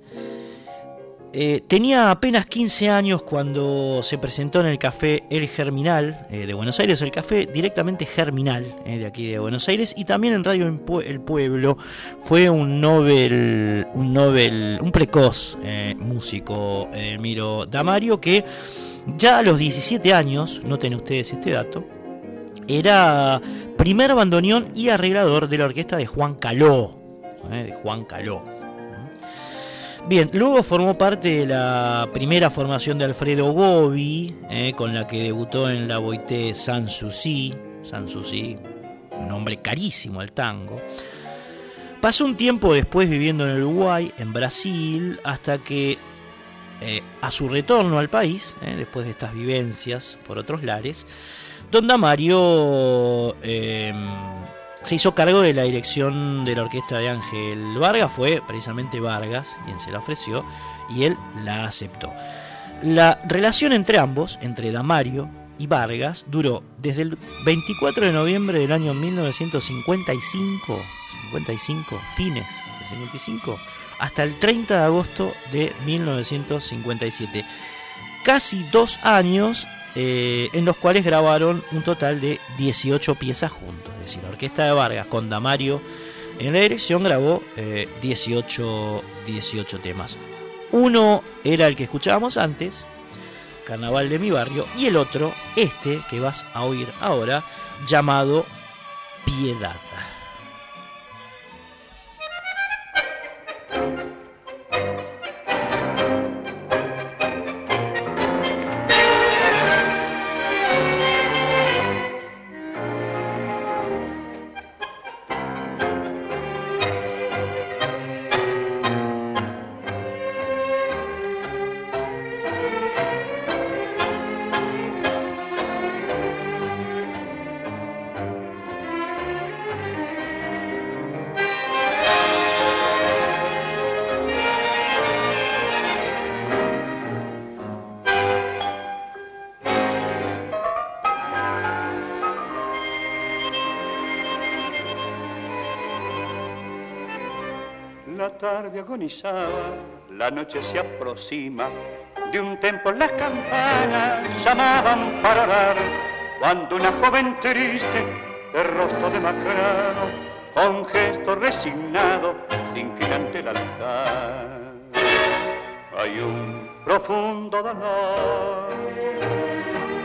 Eh, tenía apenas 15 años cuando se presentó en el café El Germinal de Buenos Aires, el café directamente Germinal de aquí de Buenos Aires, y también en Radio El Pueblo fue un Nobel, un Nobel, un precoz músico Edelmiro Damario que ya a los 17 años, noten ustedes este dato, era primer bandoneón y arreglador de la orquesta de Juan Caló. eh, de Juan Caló. Bien, luego formó parte de la primera formación de Alfredo Gobi, eh, con la que debutó en la Boité Sanssouci. Sanssouci, un nombre carísimo al tango. Pasó un tiempo después viviendo en Uruguay, en Brasil, hasta que eh, a su retorno al país, después de estas vivencias por otros lares, Don Damario eh, se hizo cargo de la dirección de la orquesta de Ángel Vargas, fue precisamente Vargas quien se la ofreció y él la aceptó. La relación entre ambos, entre Damario y Vargas, duró desde el 24 de noviembre del año 1955, 55, fines de 55, hasta el 30 de agosto de 1957. Casi dos años eh, en los cuales grabaron un total de 18 piezas juntos. Es decir, la orquesta de Vargas con Damario en la dirección grabó eh, 18, 18 temas. Uno era el que escuchábamos antes, Carnaval de mi barrio, y el otro, este que vas a oír ahora, llamado Piedad. La noche se aproxima, de un tiempo las campanas llamaban para orar, cuando una joven triste, de rostro demacrado, con gesto resignado, se inclina ante el altar. Hay un profundo dolor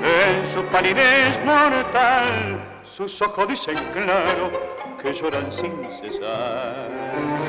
en su palidez mortal, sus ojos dicen claro que lloran sin cesar.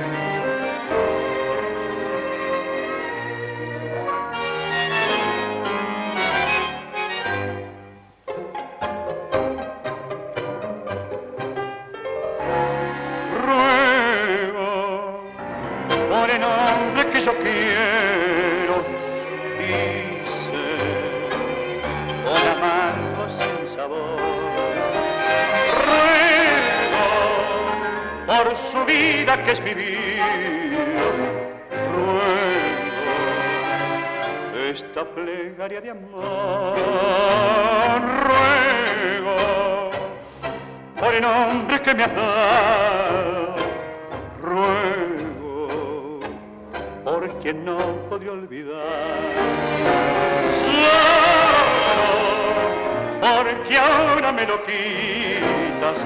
Plegaria de amor. Ruego por el nombre que me has dado. Ruego por quien no podría olvidar. Solo porque ahora me lo quitas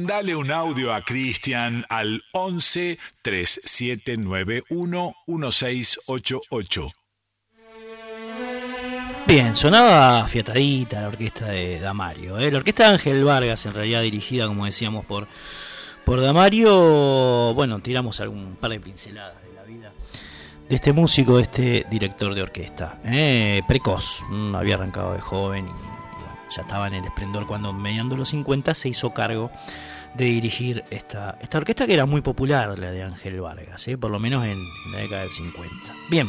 Mandale un audio a Cristian al 11 3791 1688. Bien, sonaba fiatadita la orquesta de Damario. ¿eh? La orquesta de Ángel Vargas, en realidad dirigida, como decíamos, por, por Damario. Bueno, tiramos algún par de pinceladas de la vida de este músico, de este director de orquesta. ¿eh? Precoz, mm, había arrancado de joven y, ya estaba en el esplendor cuando, mediando los 50, se hizo cargo de dirigir esta, esta orquesta que era muy popular, la de Ángel Vargas, ¿eh? por lo menos en, la década del 50. Bien.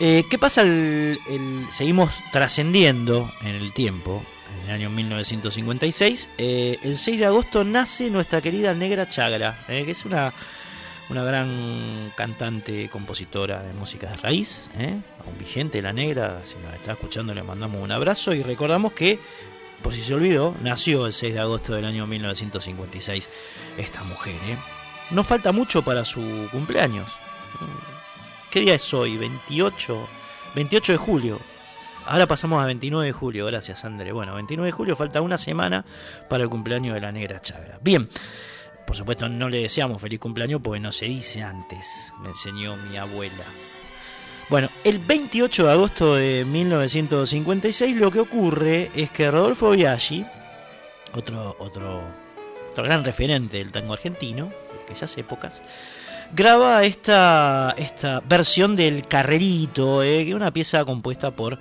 Eh, ¿Qué pasa? El, el- seguimos trascendiendo en el tiempo, en el año 1956. eh, el 6 de agosto nace nuestra querida Negra Chagra, eh, que es una, una gran cantante, compositora de música de raíz, eh, aún vigente la Negra. Si nos está escuchando, le mandamos un abrazo y recordamos que, por si se olvidó, nació el 6 de agosto del año 1956 esta mujer. eh. No falta mucho para su cumpleaños. ¿Qué día es hoy? 28, 28 de julio. Ahora pasamos a 29 de julio, gracias André. Bueno, 29 de julio falta una semana para el cumpleaños de la negra Chagra. Bien, por supuesto no le deseamos feliz cumpleaños porque no se dice antes, me enseñó mi abuela. Bueno, el 28 de agosto de 1956 lo que ocurre es que Rodolfo Biaggi, otro, otro, otro gran referente del tango argentino de aquellas épocas, graba esta, esta versión del Carrerito, eh, una pieza compuesta por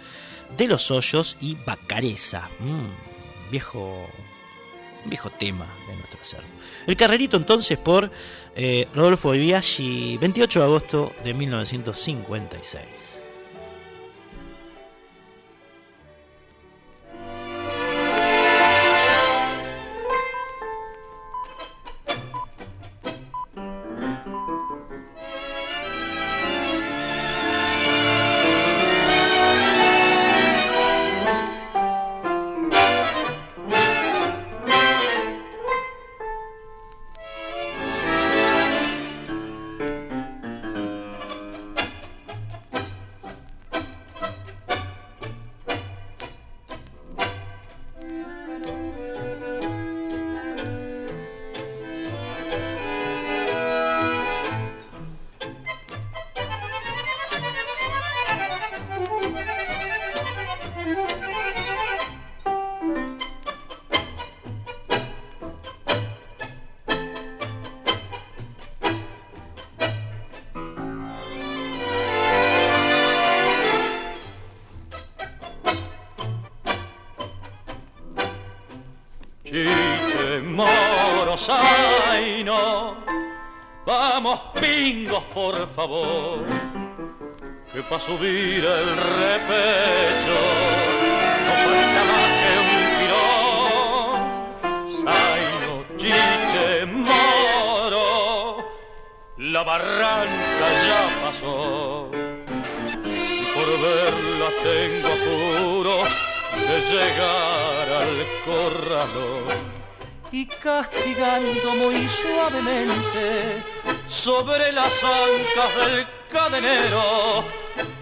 De los Hoyos y Bacareza. Mm, viejo, viejo tema de nuestro acervo. El Carrerito entonces por eh, Rodolfo Biaggi, 28 de agosto de 1956. Favor, que pa' subir el repecho no falta más que un tirón. Saino, chiche, moro, la barranca ya pasó, y por verla tengo apuro de llegar al corralón y castigando muy suavemente sobre las ancas del cadenero.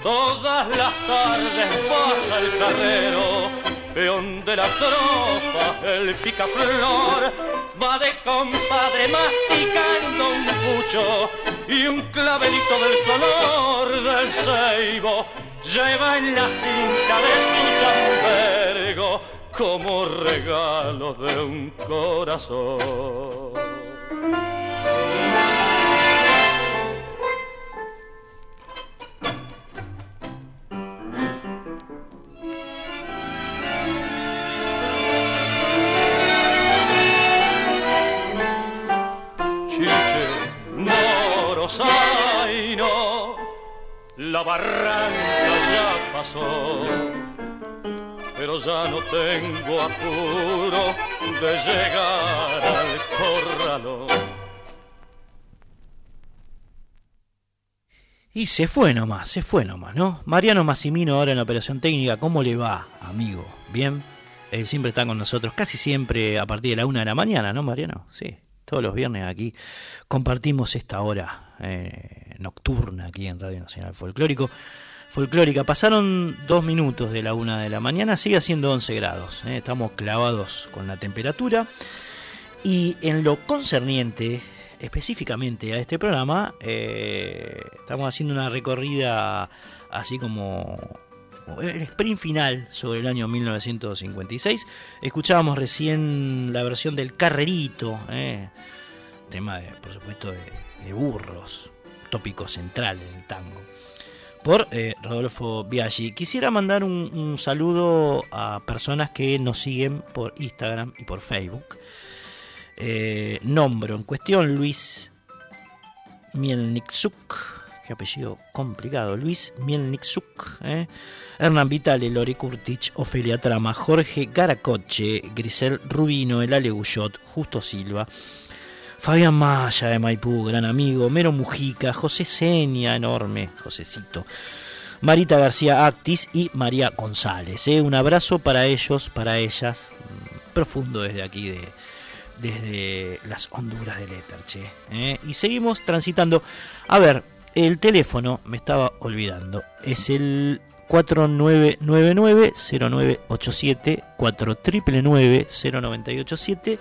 Todas las tardes pasa el carrero, peón de la tropa, el picaflor, va de compadre masticando un pucho y un clavelito del color del ceibo lleva en la cinta de su chambergo como regalo de un corazón. La barranca ya pasó pero ya no tengo apuro de llegar al corralón. Y se fue nomás, se fue nomás, ¿no? Mariano Massimino ahora en la operación técnica, ¿cómo le va, amigo? ¿Bien? Él siempre está con nosotros, casi siempre a partir de la una de la mañana, ¿no, Mariano? Sí, todos los viernes aquí compartimos esta hora eh, nocturna aquí en Radio Nacional Folclórico folclórica. Pasaron dos minutos de la una de la mañana, sigue siendo 11 grados. ¿eh? Estamos clavados con la temperatura. Y en lo concerniente específicamente a este programa, eh, estamos haciendo una recorrida así como el sprint final sobre el año 1956. Escuchábamos recién la versión del Carrerito, ¿eh? tema de, por supuesto de burros, tópico central en el tango por eh, Rodolfo Biaggi. Quisiera mandar un, saludo a personas que nos siguen por Instagram y por Facebook. Eh, nombro en cuestión Luis Mielniksuk, qué apellido complicado, Luis Mielniksuk, eh. Hernán Vitale, Lori Kurtich, Ofelia Trama, Jorge Garacoche, Grisel Rubino, El Ale Justo Silva, Fabián Maya de Maipú, gran amigo, Mero Mujica, José Seña, enorme, Josecito, Marita García Actis y María González. ¿eh? Un abrazo para ellos, para ellas, mm, profundo desde aquí, de, desde las Honduras del Éter. ¿eh? Y seguimos transitando. A ver, el teléfono, me estaba olvidando, es el 4999-0987, 4999-0987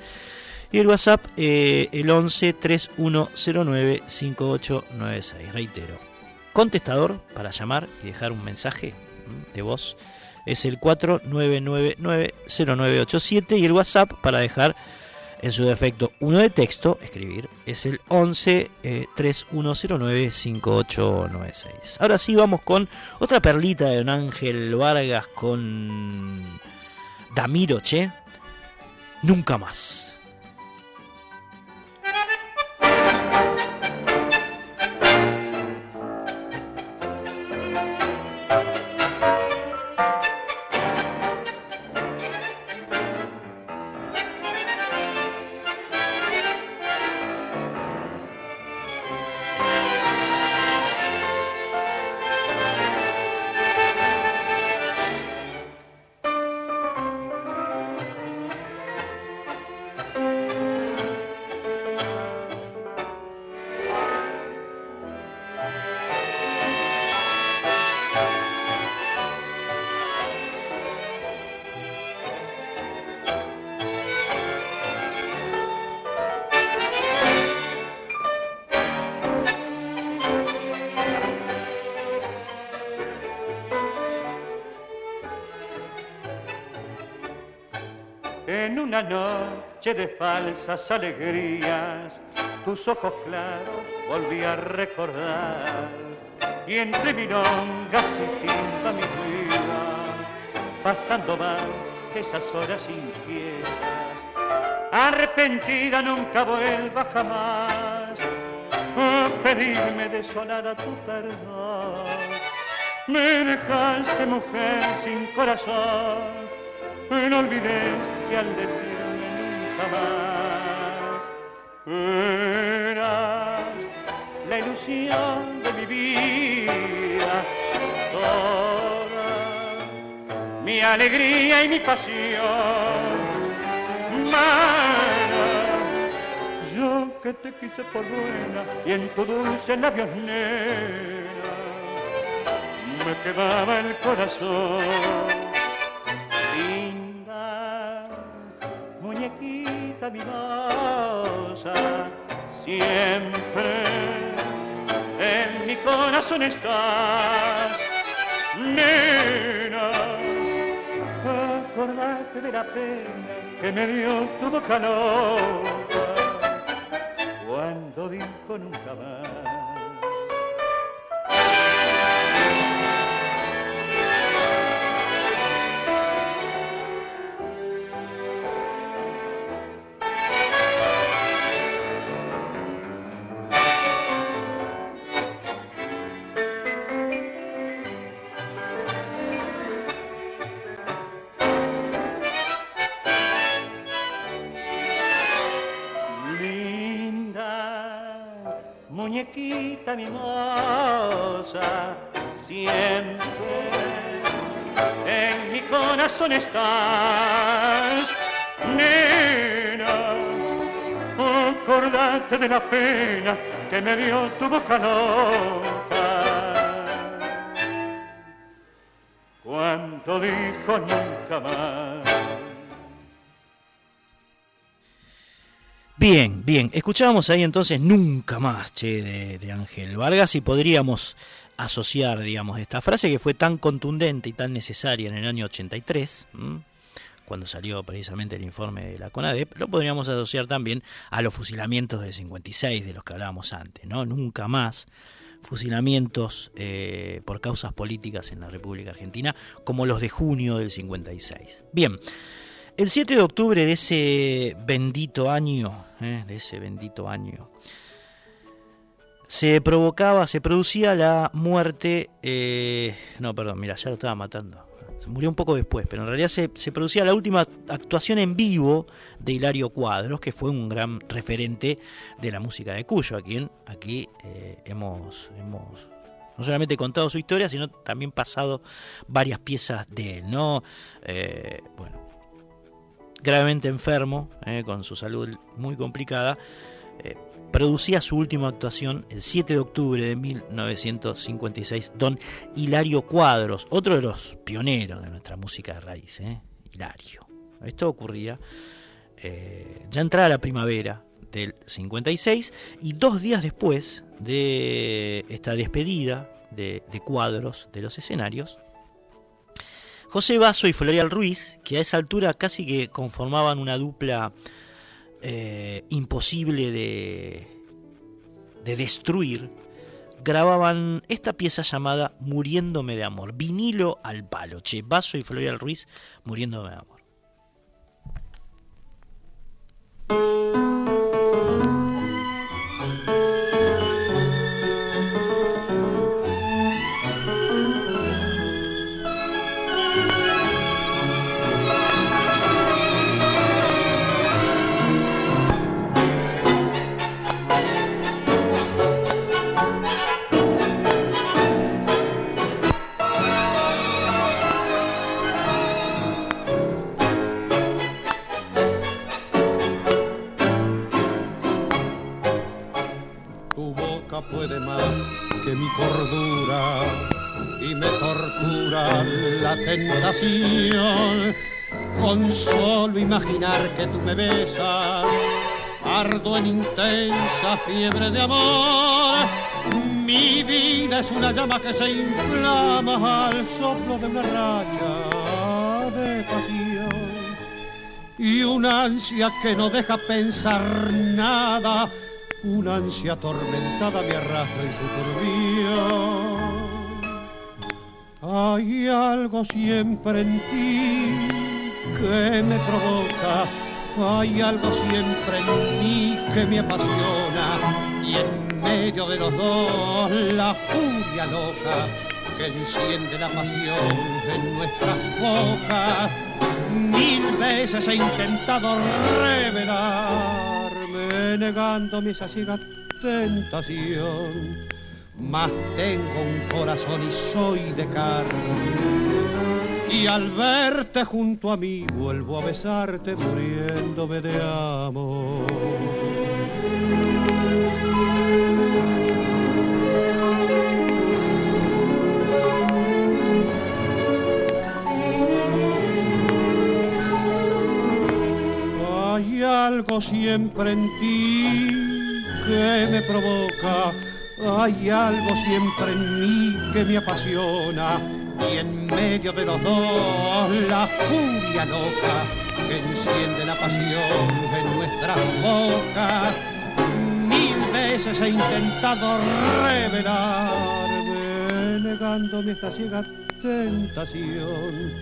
y el WhatsApp, eh, el 11 3109 5896. Reitero, contestador para llamar y dejar un mensaje de voz es el 4999-0987 y el WhatsApp para dejar en su defecto uno de texto, escribir, es el 11 3109 5896. Ahora sí vamos con otra perlita de don Ángel Vargas con Damiro Che. Nunca más. De falsas alegrías, tus ojos claros volví a recordar. Y entre milongas y timba mi vida, pasando mal esas horas inquietas. Arrepentida nunca vuelva jamás a pedirme desolada tu perdón. Me dejaste mujer sin corazón, no olvides que al decir Eras la ilusión de mi vida, toda mi alegría y mi pasión. Mana, yo que te quise por buena y en tu dulce labios nena me quemaba el corazón. Muñequita mimosa, siempre en mi corazón estás, nena. Acordate de la pena que me dio tu boca loca cuando dijo nunca más. Muñequita mimosa, siempre en mi corazón estás, nena. Acordate de la pena que me dio tu boca loca. Cuando dijo nunca más. Bien, bien. Escuchábamos ahí entonces Nunca más, che, de, Ángel Vargas y podríamos asociar, digamos, esta frase que fue tan contundente y tan necesaria en el año 83, cuando salió precisamente el informe de la CONADEP, lo podríamos asociar también a los fusilamientos de 56 de los que hablábamos antes, ¿no? Nunca más fusilamientos eh, por causas políticas en la República Argentina, como los de junio del 56. Bien. El 7 de octubre de ese bendito año, eh, de ese bendito año, se provocaba, se producía la muerte, eh, no, perdón, mira, ya lo estaba matando. Se murió un poco después, pero en realidad se, producía la última actuación en vivo de Hilario Cuadros, que fue un gran referente de la música de Cuyo, a quien aquí eh, hemos, hemos no solamente contado su historia, sino también pasado varias piezas de él, ¿no? bueno, gravemente enfermo, eh, con su salud muy complicada, eh, producía su última actuación el 7 de octubre de 1956, don Hilario Cuadros, otro de los pioneros de nuestra música de raíz, eh, Hilario. Esto ocurría ya entrada la primavera del 56 y dos días después de esta despedida de Cuadros de los escenarios, José Basso y Florial Ruiz, que a esa altura casi que conformaban una dupla eh, imposible de, de destruir, grababan esta pieza llamada Muriéndome de Amor, vinilo al palo, che, Basso y Florial Ruiz, Muriéndome de Amor. Tortura la tentación. Con solo imaginar que tú me besas, ardo en intensa fiebre de amor. Mi vida es una llama que se inflama al soplo de una racha de pasión. Y una ansia que no deja pensar nada una ansia atormentada me arrastra en su turbía. Hay algo siempre en ti que me provoca, hay algo siempre en mí que me apasiona y en medio de los dos la furia loca que enciende la pasión en nuestras bocas. Mil veces he intentado revelar negándome esa ciega tentación. Mas tengo un corazón y soy de carne. Y al verte junto a mí vuelvo a besarte muriéndome de amor. Hay algo siempre en ti que me provoca, hay algo siempre en mí que me apasiona y en medio de los dos la furia loca que enciende la pasión de nuestras bocas. Mil veces he intentado revelarme, negándome esta ciega tentación,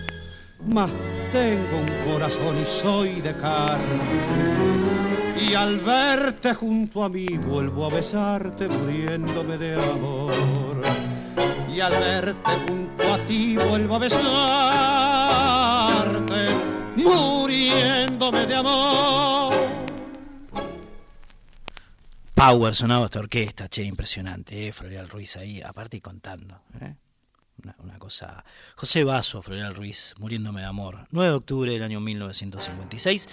mas tengo un corazón y soy de carne. Y al verte junto a mí vuelvo a besarte muriéndome de amor y al verte junto a ti vuelvo a besarte, muriéndome de amor. Power sonaba esta orquesta, che, impresionante, eh, Florial Ruiz ahí, aparte y contando. ¿eh? Una, cosa. José Vaso, Florial Ruiz, muriéndome de amor. 9 de octubre del año 1956.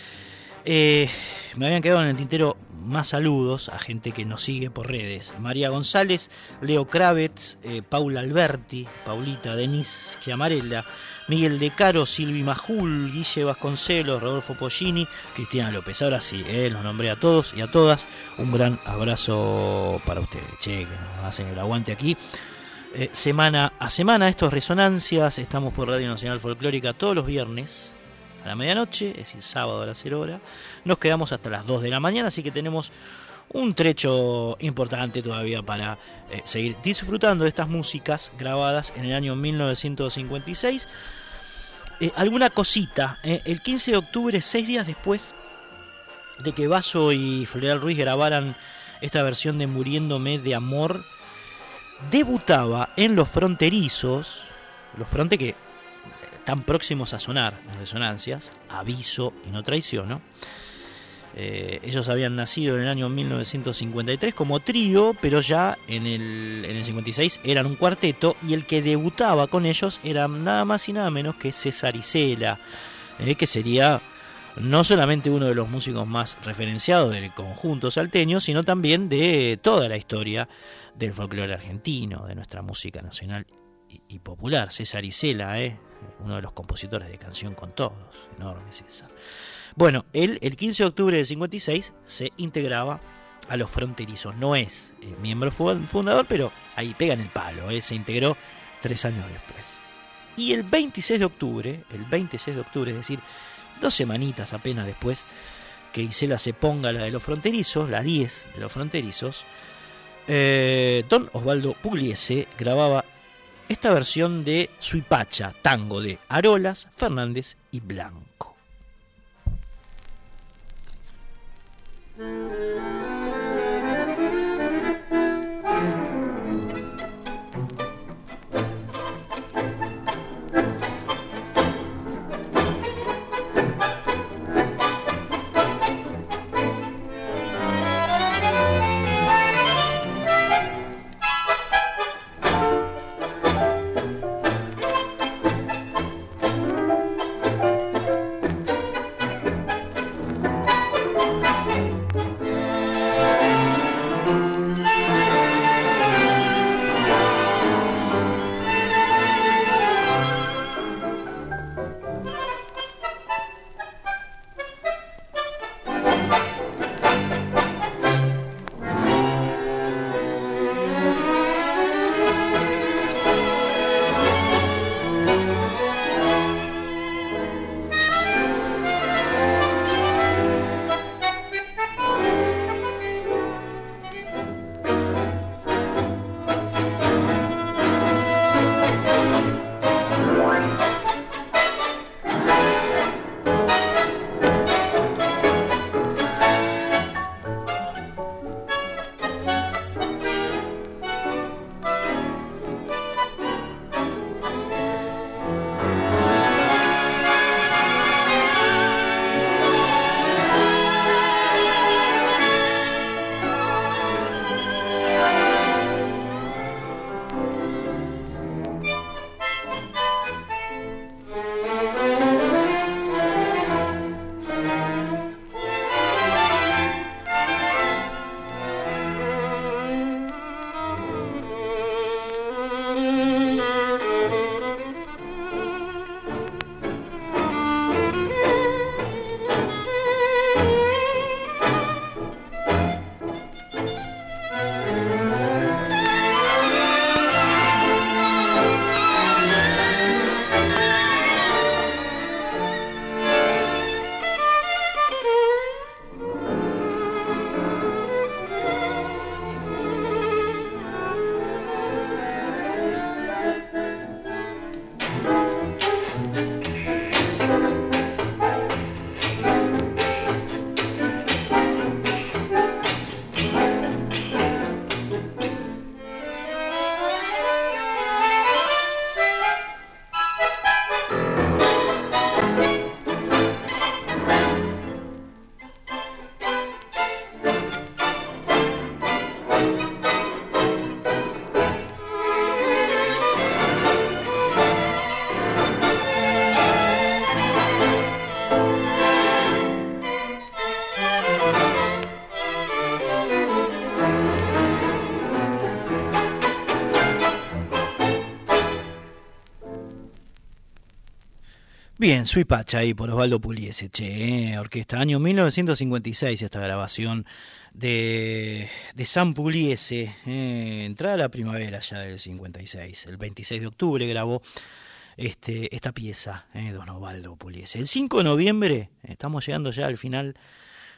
Eh, me habían quedado en el tintero más saludos a gente que nos sigue por redes. María González, Leo Kravitz, eh, Paula Alberti, Paulita, Denise Chiamarella, Miguel De Caro, Silvi Majul, Guille Vasconcelos, Rodolfo Pollini, Cristiana López. Ahora sí, eh, los nombré a todos y a todas. Un gran abrazo para ustedes. Che, que nos hacen el aguante aquí. Semana a semana, estos resonancias. Estamos por Radio Nacional Folclórica todos los viernes a la medianoche, es decir, sábado a las 0 horas. Nos quedamos hasta las 2 de la mañana, así que tenemos un trecho importante todavía para eh, seguir disfrutando de estas músicas grabadas en el año 1956. Eh, alguna cosita, eh, el 15 de octubre, seis días después de que Vaso y Floreal Ruiz grabaran esta versión de Muriéndome de Amor, debutaba en Los Fronterizos, Los Fronte que tan próximos a sonar en resonancias, aviso y no traiciono. Eh, ellos habían nacido en el año 1953 como trío, pero ya en el, en el 56 eran un cuarteto y el que debutaba con ellos era nada más y nada menos que César Isela, eh, que sería no solamente uno de los músicos más referenciados del conjunto salteño, sino también de toda la historia del folclore argentino, de nuestra música nacional y, y popular. César Isela, eh, uno de los compositores de Canción con Todos, enorme César. Bueno, él el 15 de octubre del 56 se integraba a los fronterizos. No es eh, miembro fundador, pero ahí pega en el palo. Eh, se integró tres años después. Y el 26 de octubre, el 26 de octubre, es decir, dos semanitas apenas después que Isela se ponga la de los fronterizos, la 10 de los fronterizos, eh, don Osvaldo Pugliese grababa esta versión de Suipacha, tango de Arolas, Fernández y Blanco. Bien, Soy Pacha ahí por Osvaldo Puliese, che, eh, orquesta, año 1956 esta grabación de, de San Puliese, eh, entrada la primavera ya del 56, el 26 de octubre grabó este, esta pieza, eh, don Osvaldo Puliese. El 5 de noviembre, estamos llegando ya al final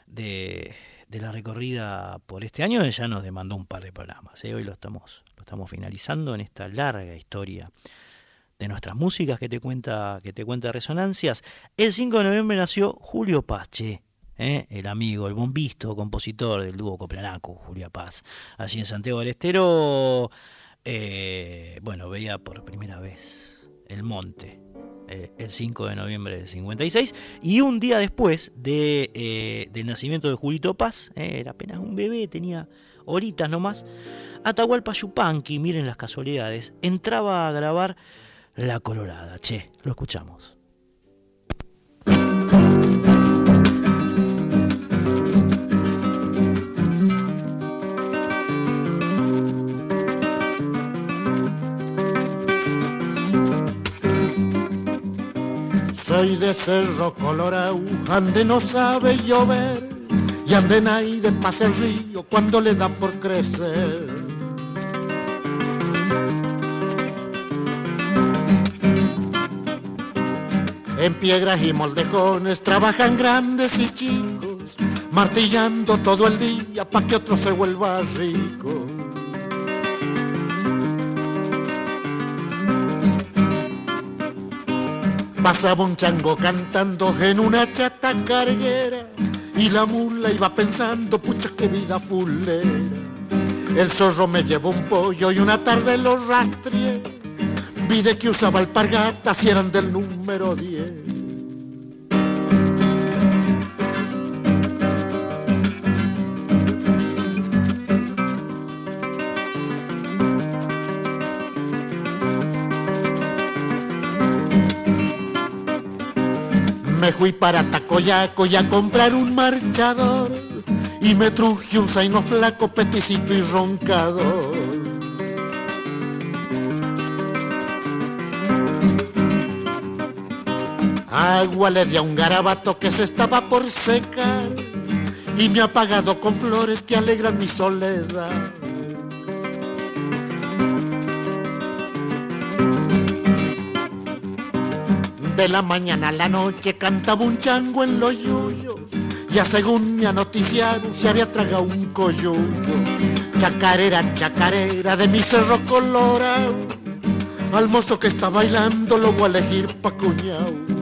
de, de la recorrida por este año, ya nos demandó un par de programas, hoy lo estamos, lo estamos finalizando en esta larga historia de nuestras músicas que te cuenta, que te cuenta Resonancias. El 5 de noviembre nació Julio Pache, ¿eh? el amigo, el bombisto, compositor del dúo Coplanaco, Julio Paz. Allí en Santiago del Estero, eh, bueno, veía por primera vez el monte. Eh, el 5 de noviembre del 56 y un día después de, del nacimiento de Julito Paz, era apenas un bebé, tenía horitas nomás, Atahualpa Yupanqui, miren las casualidades, entraba a grabar la Colorada. Che, lo escuchamos. Soy de Cerro Colorado, ande no sabe llover, y ande de pase el río cuando le da por crecer. En piedras y moldejones trabajan grandes y chicos, martillando todo el día para que otro se vuelva rico. Pasaba un chango cantando en una chata carguera y la mula iba pensando, pucha qué vida fulera. El zorro me llevó un pollo y una tarde lo rastreé Pide que usaba alpargatas y eran del número 10. Me fui para Tacoyaco y a comprar un marchador y me truje un zaino flaco, peticito y roncador. Agua le di a un garabato que se estaba por secar y me ha apagado con flores que alegran mi soledad. De la mañana a la noche cantaba un chango en los yuyos, ya según me anoticiaron se había tragado un coyuyo. Chacarera, chacarera de mi cerro colorado, al mozo que está bailando lo voy a elegir pa' cuñado.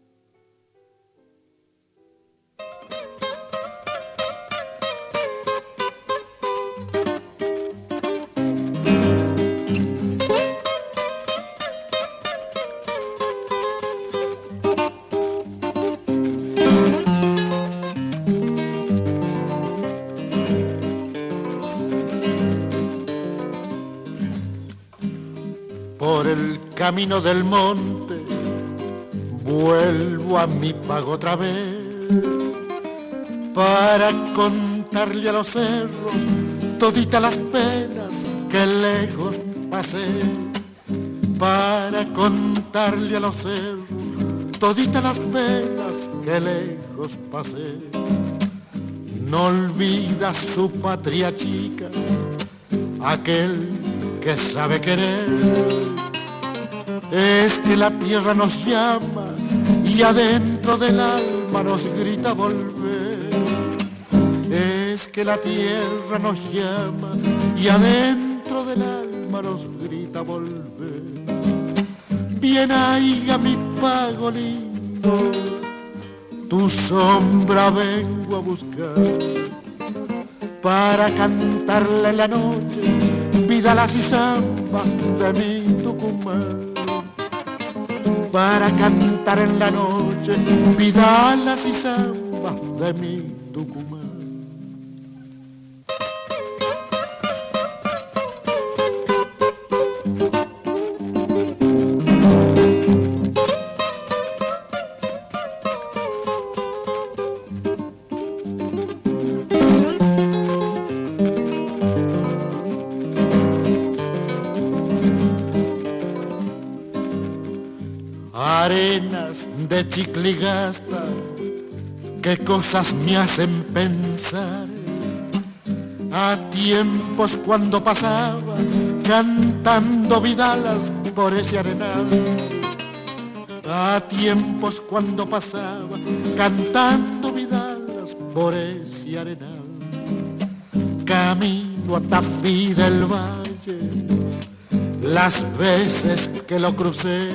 Camino del monte, vuelvo a mi pago otra vez para contarle a los cerros toditas las penas que lejos pasé. Para contarle a los cerros toditas las penas que lejos pasé. No olvida su patria chica, aquel que sabe querer es que la tierra nos llama y adentro del alma nos grita volver. Es que la tierra nos llama y adentro del alma nos grita volver. Bien aiga mi pago lindo, tu sombra vengo a buscar para cantarle la noche vidalas y zambas de mi Tucumán para cantar en la noche vidalas y zambas de mi Tucumán. De chicligasta, qué cosas me hacen pensar. A tiempos cuando pasaba cantando vidalas por ese arenal. A tiempos cuando pasaba cantando vidalas por ese arenal. Camino a Tafí del Valle, las veces que lo crucé,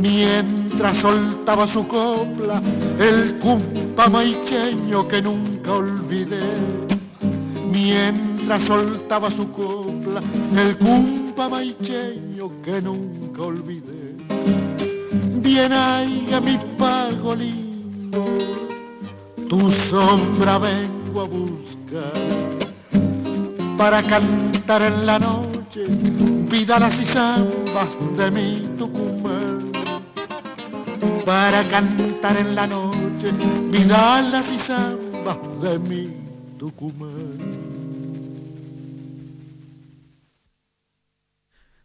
mientras soltaba su copla, el cumpa maicheño que nunca olvidé. Mientras soltaba su copla, el cumpa maicheño que nunca olvidé. Bien ahí a mi pago lindo, tu sombra vengo a buscar para cantar en la noche vidalas y zambas de mi Tucumán. Para cantar en la noche vidalas y zambas de mi Tucumán.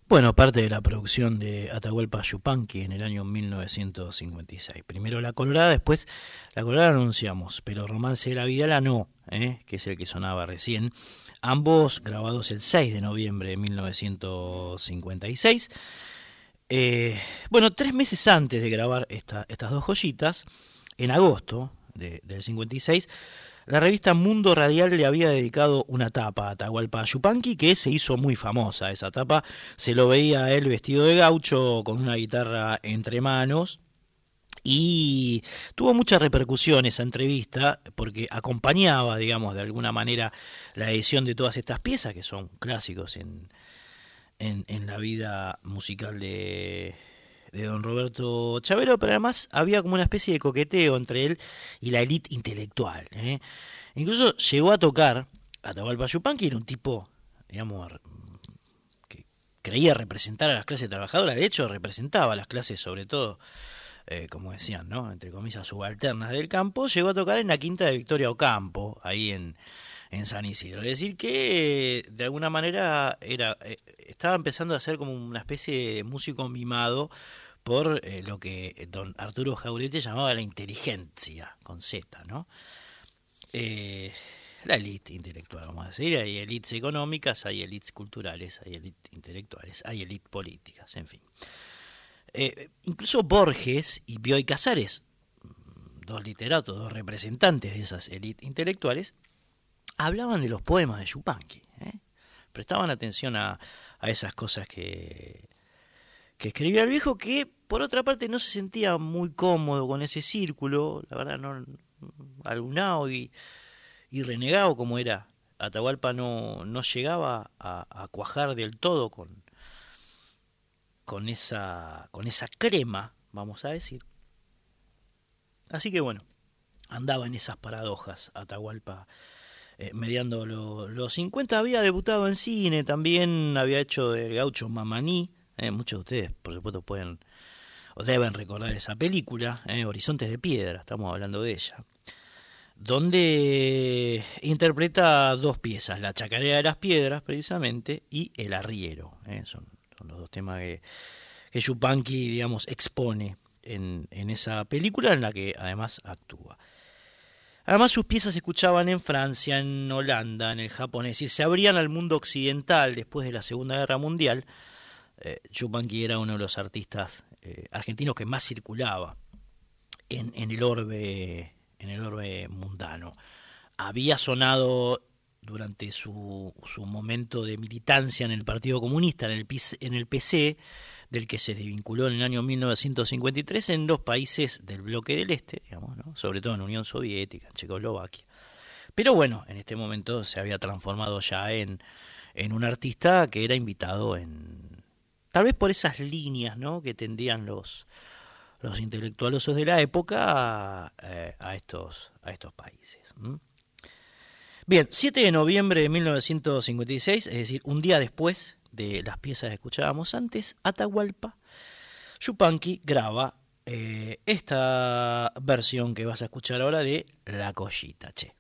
Bueno, parte de la producción de Atahualpa Yupanqui en el año 1956. Primero La Colorada, después La Colorada anunciamos, pero Romance de la Vidala no, ¿eh? que es el que sonaba recién. Ambos grabados el 6 de noviembre de 1956. Eh, bueno, tres meses antes de grabar estas dos joyitas, en agosto del 56, la revista Mundo Radial le había dedicado una tapa a Atahualpa Yupanqui que se hizo muy famosa. Esa tapa se lo veía a él vestido de gaucho con una guitarra entre manos. Y tuvo mucha repercusión esa entrevista porque acompañaba, digamos, de alguna manera la edición de todas estas piezas que son clásicos en, en la vida musical de, de don Roberto Chavero, pero además había como una especie de coqueteo entre él y la élite intelectual. ¿eh? Incluso llegó a tocar a Atahualpa Yupanqui, era un tipo, digamos, que creía representar a las clases trabajadoras, de hecho representaba a las clases sobre todo, eh, como decían, ¿no? entre comillas, subalternas del campo, llegó a tocar en la quinta de Victoria Ocampo, ahí en, en San Isidro. Es decir, que de alguna manera era eh, estaba empezando a ser como una especie de músico mimado por eh, lo que don Arturo Jaureche llamaba la inteligencia, con Z, ¿no? Eh, la élite intelectual, vamos a decir. Hay élites económicas, hay élites culturales, hay élites intelectuales, hay élites políticas, en fin. Eh, incluso Borges y Bioy Casares, dos literatos, dos representantes de esas élites intelectuales, hablaban de los poemas de Yupanqui. Prestaban atención a, a esas cosas que, que escribía el viejo, que por otra parte no se sentía muy cómodo con ese círculo, la verdad, no y, y renegado como era. Atahualpa no, no llegaba a, cuajar del todo con, con, esa, con esa crema, vamos a decir. Así que bueno, andaba en esas paradojas Atahualpa eh, mediando los 50. Había debutado en cine, también había hecho el gaucho Mamaní. Eh, muchos de ustedes, por supuesto, pueden o deben recordar esa película, eh, Horizontes de Piedra, estamos hablando de ella, donde interpreta dos piezas, La Chacarera de las Piedras, precisamente, y El Arriero. Son, los dos temas que, que Yupanqui, digamos, expone en, en esa película en la que además actúa. Además sus piezas se escuchaban en Francia, en Holanda, en el Japón, decir, se abrían al mundo occidental después de la Segunda Guerra Mundial. Eh, era uno de los artistas eh, argentinos que más circulaba en, el orbe en el orbe mundano. Había sonado durante su, su, momento de militancia en el Partido Comunista, en el, en el PC, del que se desvinculó en el año 1953 en los países del bloque del Este, sobre todo en Unión Soviética, Checoslovaquia. Pero bueno, en este momento se había transformado ya en, en un artista que era invitado en, Tal vez por esas líneas ¿no? que tendían los, los intelectualosos de la época eh, a, estos, a estos países. Bien, 7 de noviembre de 1956, es decir, un día después de las piezas que escuchábamos antes, Atahualpa, Yupanqui graba eh, esta versión que vas a escuchar ahora de La Collita, che.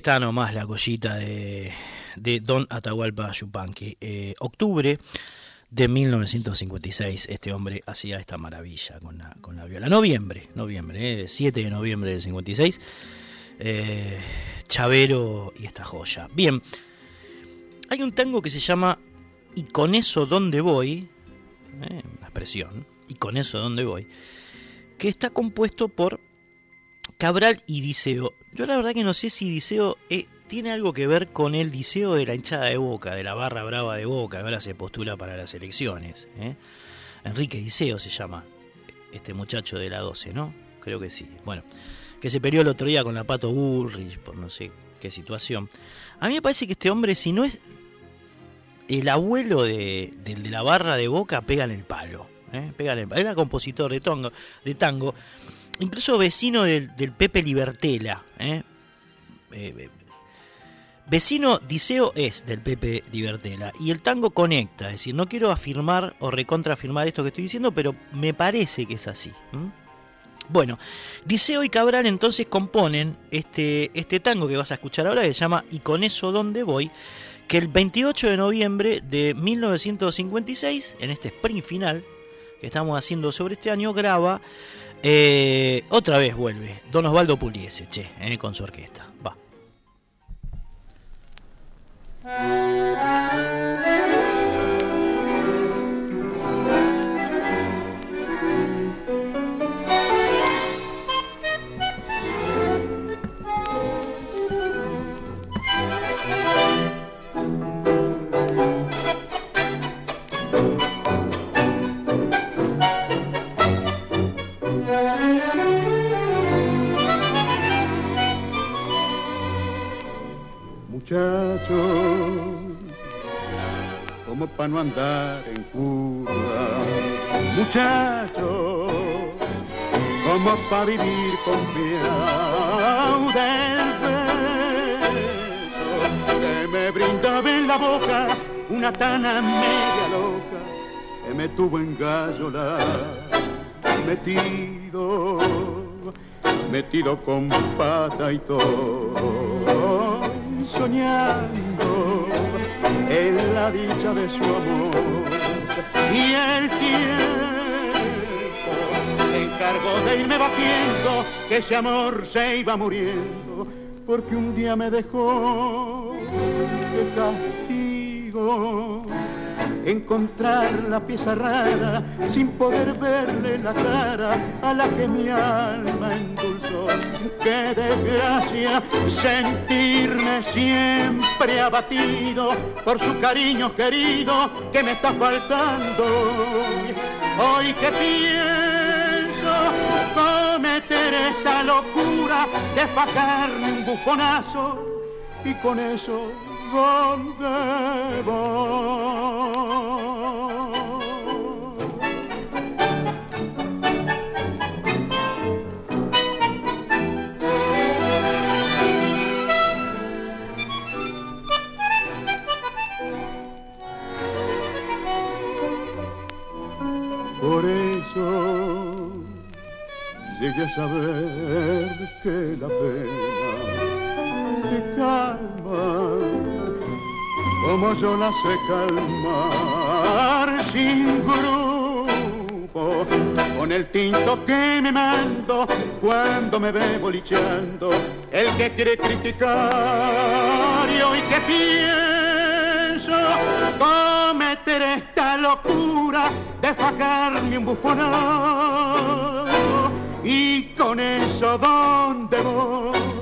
Está nomás la collita de, de Don Atahualpa Yupanqui. Eh, octubre de 1956, este hombre hacía esta maravilla con la, con la viola. Noviembre, noviembre, eh, 7 de noviembre del 56. Eh, Chavero y esta joya. Bien, hay un tango que se llama Y con eso dónde voy, eh, una expresión, y con eso dónde voy, que está compuesto por Cabral y Diceo. Yo la verdad que no sé si Diceo eh, tiene algo que ver con el Diceo de la hinchada de Boca, de la barra brava de Boca, ahora se postula para las elecciones. ¿eh? Enrique Diceo se llama este muchacho de la 12, ¿no? Creo que sí. Bueno, que se peleó el otro día con la Pato Bullrich por no sé qué situación. A mí me parece que este hombre, si no es el abuelo de, del de la barra de Boca, pega en el palo. ¿eh? Pega en el palo. Era compositor de, de tango incluso vecino del, Pepe Libertela. ¿eh? Eh, vecino Diceo es del Pepe Libertela. Y el tango conecta, es decir, no quiero afirmar o recontraafirmar esto que estoy diciendo, pero me parece que es así. Bueno, Diceo y Cabral entonces componen este, este tango que vas a escuchar ahora, que se llama Y con eso dónde voy, que el 28 de noviembre de 1956, en este sprint final que estamos haciendo sobre este año, graba eh, otra vez vuelve Don Osvaldo Puliese, che, eh, con su orquesta. Va. Muchachos, como para no andar en curva. Muchachos, como para vivir confiado del beso que me brindaba en la boca una tana media loca. Que me tuvo en gallola metido, metido con pata y todo soñando en la dicha de su amor. Y el tiempo se encargó de irme batiendo que ese amor se iba muriendo porque un día me dejó de castigo encontrar la pieza rara sin poder verle la cara a la que mi alma endulzó. Qué desgracia sentirme siempre abatido por su cariño querido que me está faltando. Hoy que pienso cometer esta locura de fajarme un bufonazo y con eso dónde voy. Por eso llegué a saber que la pena se calma como yo la sé calmar sin grupo, con el tinto que me mando cuando me ve bolicheando, el que quiere criticar y que pienso cometer esta locura de fajarme un bufonazo y con eso dónde voy.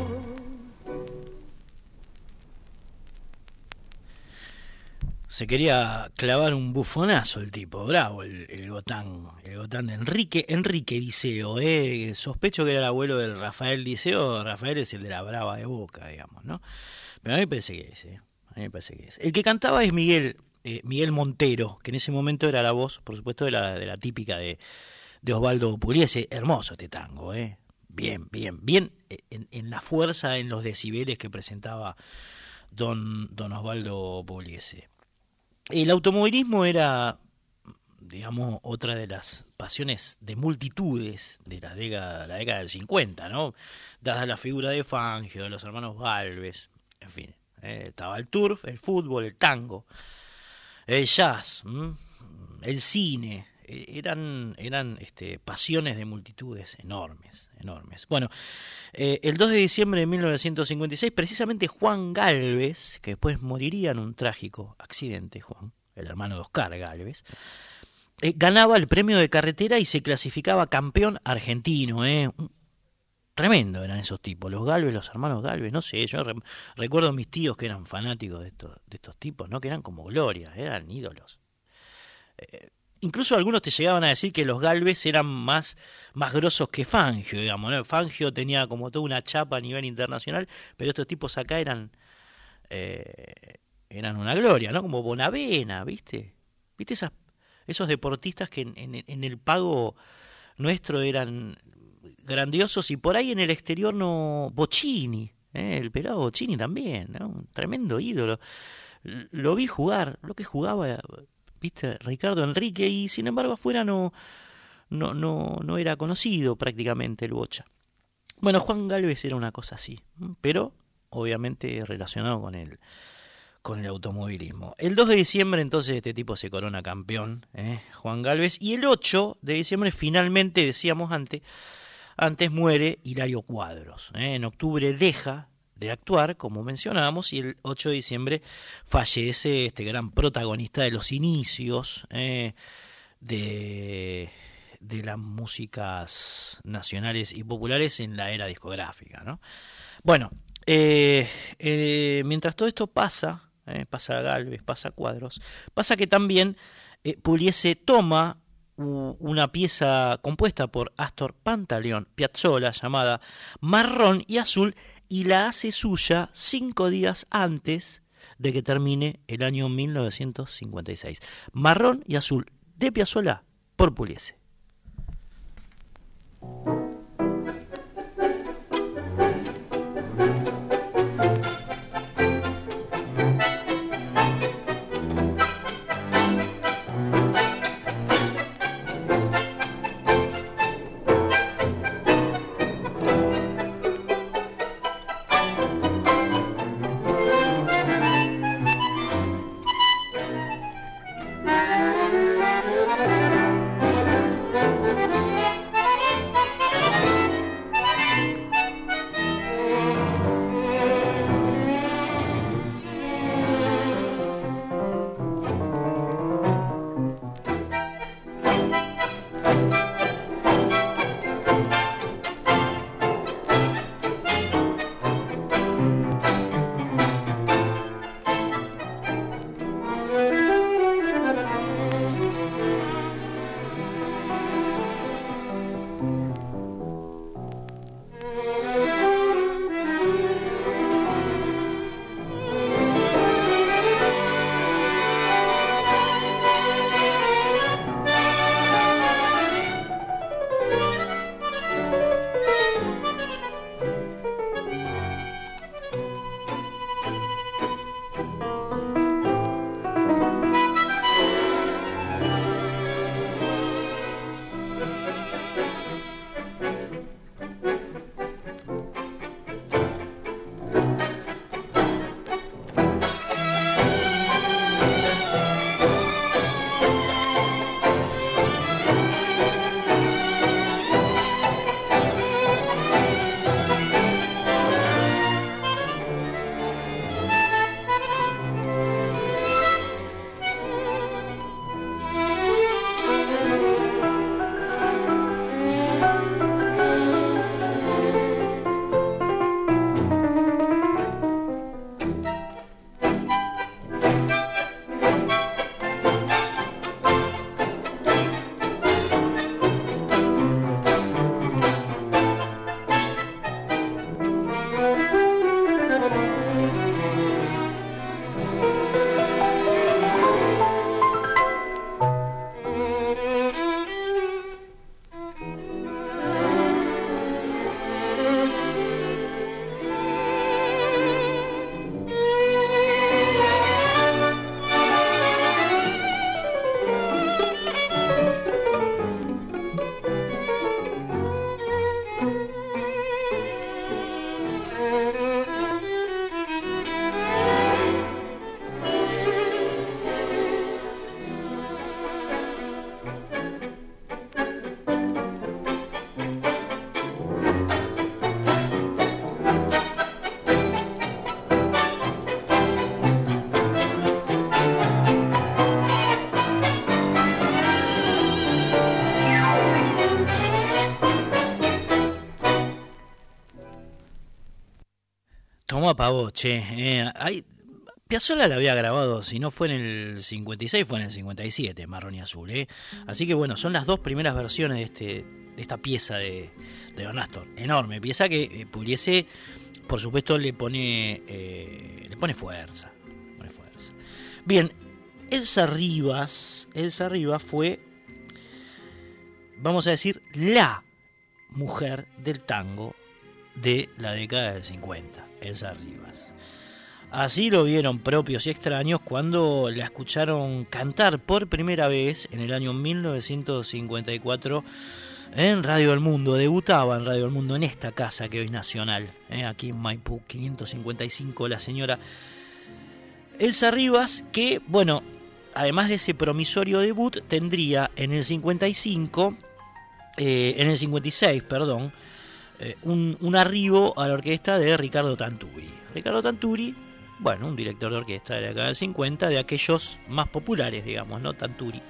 Se quería clavar un bufonazo el tipo, bravo, el, el gotán, el gotán de Enrique, Enrique Diceo, eh, sospecho que era el abuelo del Rafael Diceo, Rafael es el de la brava de boca, digamos, ¿no? Pero a mí me parece que es, eh. A mí me parece que es. El que cantaba es Miguel, eh, Miguel Montero, que en ese momento era la voz, por supuesto, de la, de la típica de, de Osvaldo Pugliese. Hermoso este tango, ¿eh? Bien, bien, bien eh, en, la fuerza, en los decibeles que presentaba don, don Osvaldo Pugliese. El automovilismo era, digamos, otra de las pasiones de multitudes de la década, la década del 50, ¿no? Dada la figura de Fangio, de los hermanos Galvez, en fin. Eh, estaba el turf, el fútbol, el tango, el jazz, el cine, e, eran, eran este, pasiones de multitudes enormes, enormes. Bueno, eh, el 2 de diciembre de 1956, precisamente Juan Galvez, que después moriría en un trágico accidente, Juan, el hermano de Oscar Galvez, eh, ganaba el premio de carretera y se clasificaba campeón argentino, eh, Tremendo eran esos tipos, los Galvez, los hermanos Galvez, no sé, yo recuerdo a mis tíos que eran fanáticos de estos, de estos tipos, ¿no? que eran como glorias, eran ídolos. Incluso algunos te llegaban a decir que los Galvez eran más, más grosos que Fangio, digamos, ¿no? Fangio tenía como toda una chapa a nivel internacional, pero estos tipos acá eran, eh, eran una gloria, ¿no? Como Bonavena, ¿viste? ¿Viste esas, esos deportistas que en, el pago nuestro eran grandiosos y por ahí en el exterior no Bocini, ¿eh? el pelado Bocini también, un tremendo ídolo. Lo vi jugar, lo que jugaba, viste, Ricardo Enrique y sin embargo afuera no no no no era conocido prácticamente el Bocha. Bueno, Juan Galvez era una cosa así, pero obviamente relacionado con el con el automovilismo. El 2 de diciembre entonces este tipo se corona campeón, ¿eh? Juan Galvez, y el 8 de diciembre finalmente, decíamos antes, antes muere Hilario Cuadros. ¿eh? En octubre deja de actuar, como mencionábamos, y el 8 de diciembre fallece este gran protagonista de los inicios ¿eh? de, de, las músicas nacionales y populares en la era discográfica. ¿no? Bueno, eh, mientras todo esto pasa, pasa Galvez, pasa Cuadros, pasa que también Puliese toma una pieza compuesta por Astor Pantaleón Piazzolla llamada Marrón y Azul y la hace suya cinco días antes de que termine el año 1956. Marrón y Azul de Piazzolla por Puliese. ¿Cómo apagó? Eh, la había grabado, si no fue en el 56, fue en el 57, Marrón y Azul. ¿eh? Así que bueno, son las dos primeras versiones de, este, de esta pieza de, de Don Astor. Enorme, pieza que eh, Pugliese, por supuesto, le pone, eh, le pone fuerza, pone fuerza. Bien, Elsa Rivas, Elsa Rivas fue, vamos a decir, la mujer del tango de la década del 50, Elsa Rivas. Así lo vieron propios y extraños cuando la escucharon cantar por primera vez en el año 1954 en Radio El Mundo. Debutaba en Radio El Mundo en esta casa que hoy es nacional, ¿eh? aquí en Maipú 555, la señora Elsa Rivas, que, bueno, además de ese promisorio debut, tendría en el 55, eh, en el 56, perdón, eh, un, un arribo a la orquesta de Ricardo Tanturi. Ricardo Tanturi bueno, un director de orquesta de la década del 50, de aquellos más populares, digamos, ¿no? Tanturi,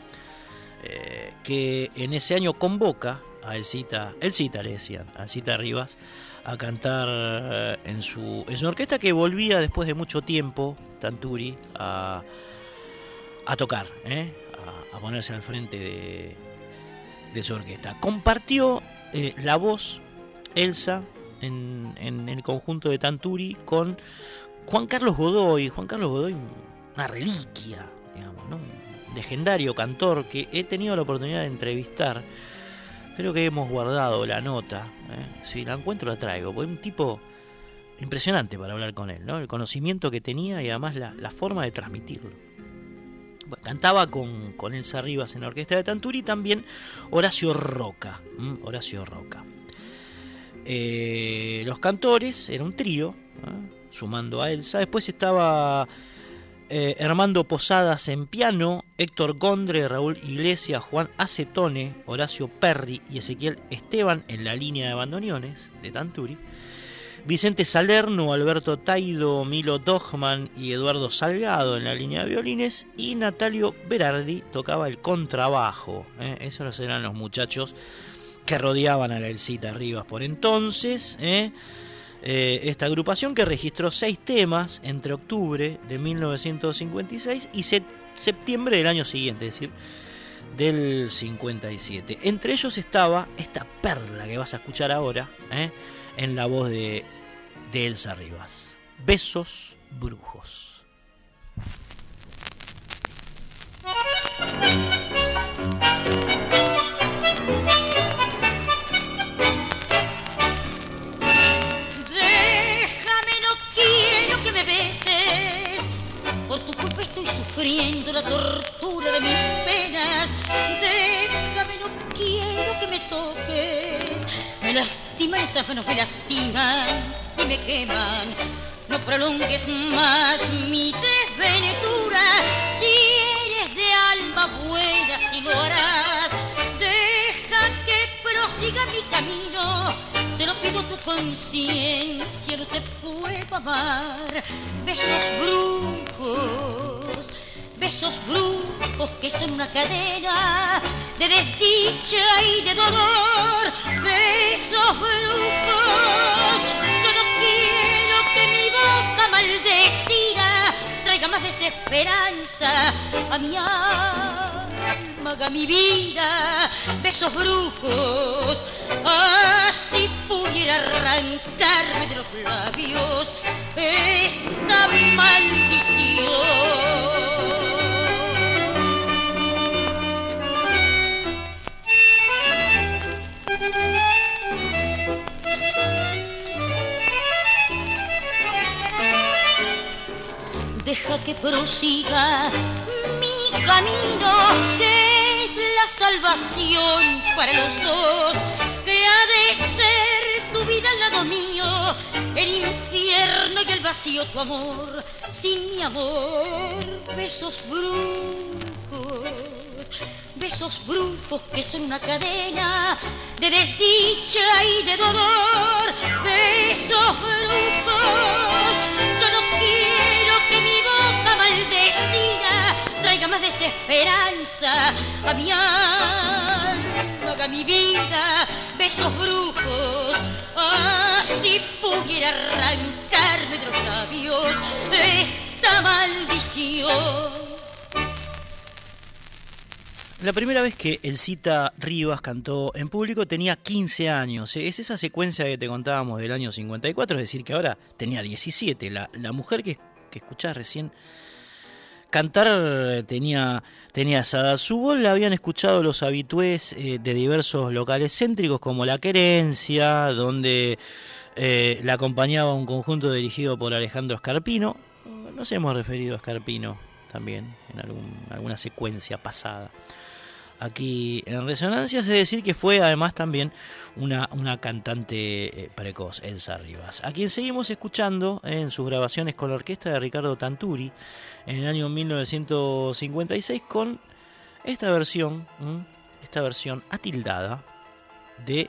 eh, que en ese año convoca a Elcita, Elcita le decían, a Elcita Rivas, a cantar eh, en su, en su orquesta que volvía después de mucho tiempo, Tanturi, a, a tocar, ¿eh? a, ponerse al frente de, de su orquesta. Compartió la voz Elsa en, el conjunto de Tanturi con Juan Carlos Godoy, Juan Carlos Godoy, una reliquia, digamos, ¿no? legendario cantor que he tenido la oportunidad de entrevistar. Creo que hemos guardado la nota. ¿eh? Si la encuentro la traigo. Fue un tipo impresionante para hablar con él, ¿no? El conocimiento que tenía y además la, forma de transmitirlo. cantaba con, con Elsa Rivas en la orquesta de Tanturi y también Horacio Roca. Horacio Roca. Eh, los cantores, era un trío, sumando a Elsa. Después estaba eh, Armando Posadas en piano, Héctor Gondre, Raúl Iglesias, Juan Acetone, Horacio Perry y Ezequiel Esteban en la línea de bandoneones de Tanturi. Vicente Salerno, Alberto Taido, Milo Dogman y Eduardo Salgado en la línea de violines y Natalio Berardi tocaba el contrabajo. ¿eh? Esos eran los muchachos que rodeaban a la Elcita Rivas por entonces. ¿eh? Eh, esta agrupación que registró seis temas entre octubre de 1956 y septiembre del año siguiente, es decir, del 57. Entre ellos estaba esta perla que vas a escuchar ahora, ¿eh? en la voz de, de Elsa Rivas. Besos brujos. Por tu culpa estoy sufriendo la tortura de mis penas. Déjame, no quiero que me toques. Me lastiman esas manos, me lastiman y me queman. No prolongues más mi desventura. Si eres de alma buena, si lo. Deja que prosiga mi camino te lo pido tu conciencia, no te puedo amar. Besos brujos, besos brujos que son una cadena de desdicha y de dolor. Besos brujos, yo no quiero que mi boca maldecida traiga más desesperanza a mi alma haga mi vida besos brujos, así pudiera arrancarme de los labios esta maldición. Deja que prosiga mi camino, salvación para los dos, que ha de ser tu vida al lado mío, el infierno y el vacío tu amor, sin mi amor, besos brujos, besos brujos que son una cadena de desdicha y de dolor, besos brujos, yo no quiero que mi boca maldecida traiga más desesperanza a mi alma, a mi vida, besos brujos, así si pudiera arrancarme de los labios esta maldición. La primera vez que el Cita Rivas cantó en público tenía 15 años. Es esa secuencia que te contábamos del año 54, es decir, que ahora tenía 17. La, la mujer que, que escuchás recién cantar tenía, tenía esa edad. Su voz la habían escuchado los habitués eh, de diversos locales céntricos como La Querencia, donde eh, la acompañaba un conjunto dirigido por Alejandro Escarpino. Nos hemos referido a Escarpino también en algún, alguna secuencia pasada aquí en Resonancias, es decir, que fue además también una, una cantante eh, precoz, Elsa Rivas, a quien seguimos escuchando en sus grabaciones con la orquesta de Ricardo Tanturi en el año 1956 con esta versión, esta versión atildada de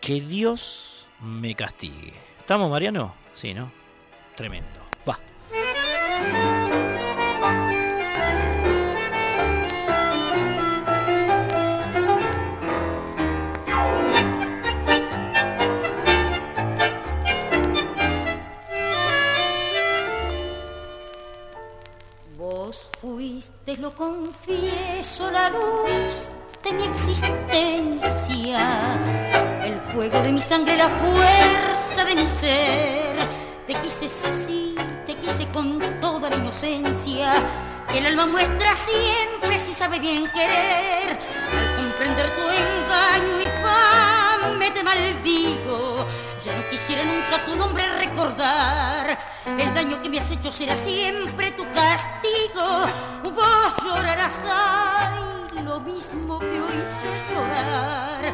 Que Dios me castigue. ¿Estamos, Mariano? Sí, ¿no? Tremendo. Va. Fuiste, lo confieso, la luz de mi existencia, el fuego de mi sangre, la fuerza de mi ser. Te quise sí, te quise con toda la inocencia que el alma muestra siempre si sabe bien querer. Al comprender tu engaño infame te maldigo ya no quisiera nunca tu nombre recordar. El daño que me has hecho será siempre tu castigo. Vos llorarás, ay, lo mismo que hoy llorar.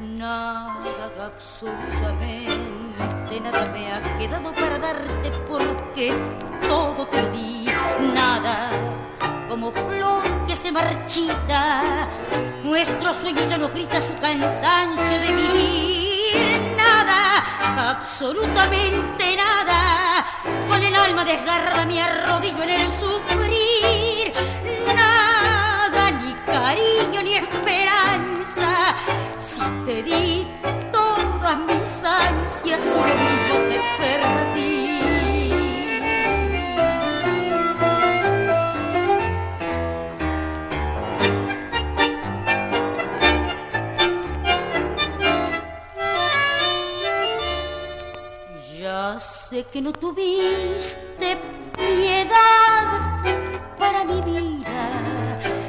Nada, absolutamente nada me ha quedado para darte porque todo te lo di. Nada como flor que se marchita. Nuestro sueño ya nos grita su cansancio de vivir absolutamente nada. Con el alma desgarrada me arrodillo en el sufrir. Nada, ni cariño ni esperanza. Si te di todas mis ansias lo mismo te perdí. Sé que no tuviste piedad para mi vida,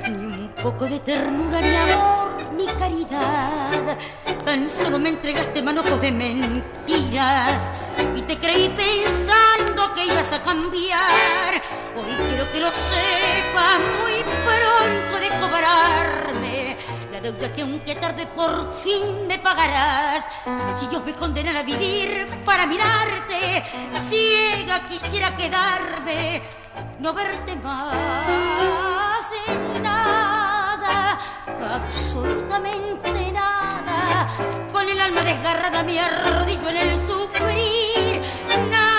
ni un poco de ternura, ni amor, ni caridad. Tan solo me entregaste manojos de mentiras y te creí pensando que ibas a cambiar. Hoy quiero que lo sepas muy pronto de cobrarme la deuda que aunque tarde por fin me pagarás. Si Dios me condena a vivir para mirarte, ciega quisiera quedarme, no verte más en nada, absolutamente nada. Con el alma desgarrada me arrodillo en el sufrir, nada,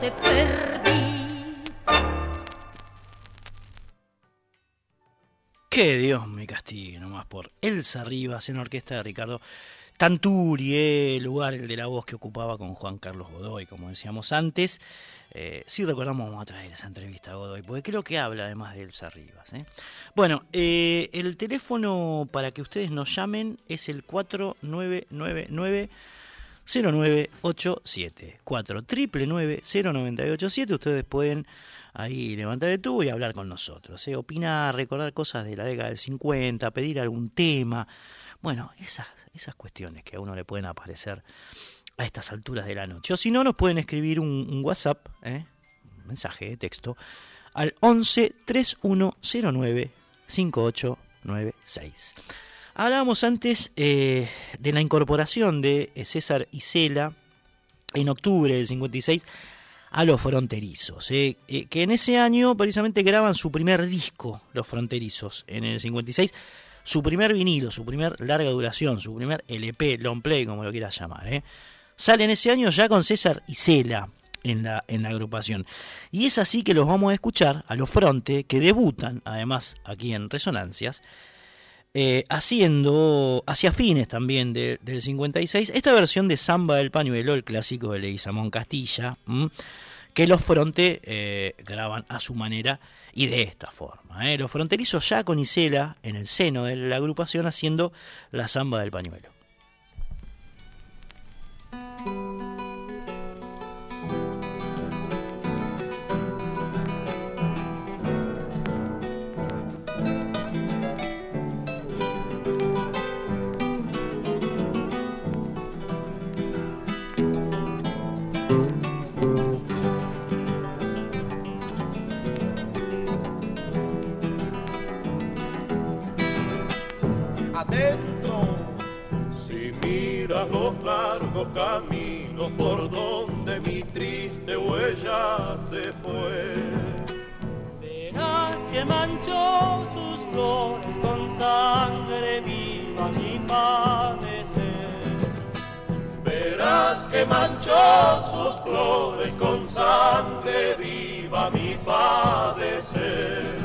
te perdí. Que Dios me castigue nomás por Elsa Rivas en orquesta de Ricardo Tanturi, el lugar, el de la voz que ocupaba con Juan Carlos Godoy, como decíamos antes. Eh, si recordamos, vamos a traer esa entrevista a Godoy, porque creo que habla además de Elsa Rivas. ¿eh? Bueno, eh, el teléfono para que ustedes nos llamen es el 4999 0987 4999 ustedes pueden ahí levantar el tubo y hablar con nosotros, ¿eh? opinar, recordar cosas de la década del 50, pedir algún tema, bueno, esas, esas cuestiones que a uno le pueden aparecer a estas alturas de la noche. O si no, nos pueden escribir un, WhatsApp, ¿eh? un mensaje de texto, al 11 3109 5896. Hablábamos antes eh, de la incorporación de César Isela en octubre del 56 a los fronterizos, eh, que en ese año precisamente graban su primer disco, los fronterizos, en el 56 su primer vinilo, su primer larga duración, su primer LP, long play, como lo quieras llamar. ¿eh? Sale en ese año ya con César Isela. en la, en la agrupación. Y es así que los vamos a escuchar a los Fronte, que debutan además aquí en Resonancias, eh, haciendo, hacia fines también del 56, esta versión de Samba del Pañuelo, el clásico de Leguizamón Castilla, que los Fronte eh, graban a su manera y de esta forma. ¿eh? Los fronterizos ya con Isela en el seno de la agrupación haciendo la Samba del Pañuelo. Largos caminos por donde mi triste huella se fue, verás que manchó sus flores con sangre viva mi padecer. Verás que manchó sus flores con sangre viva mi padecer.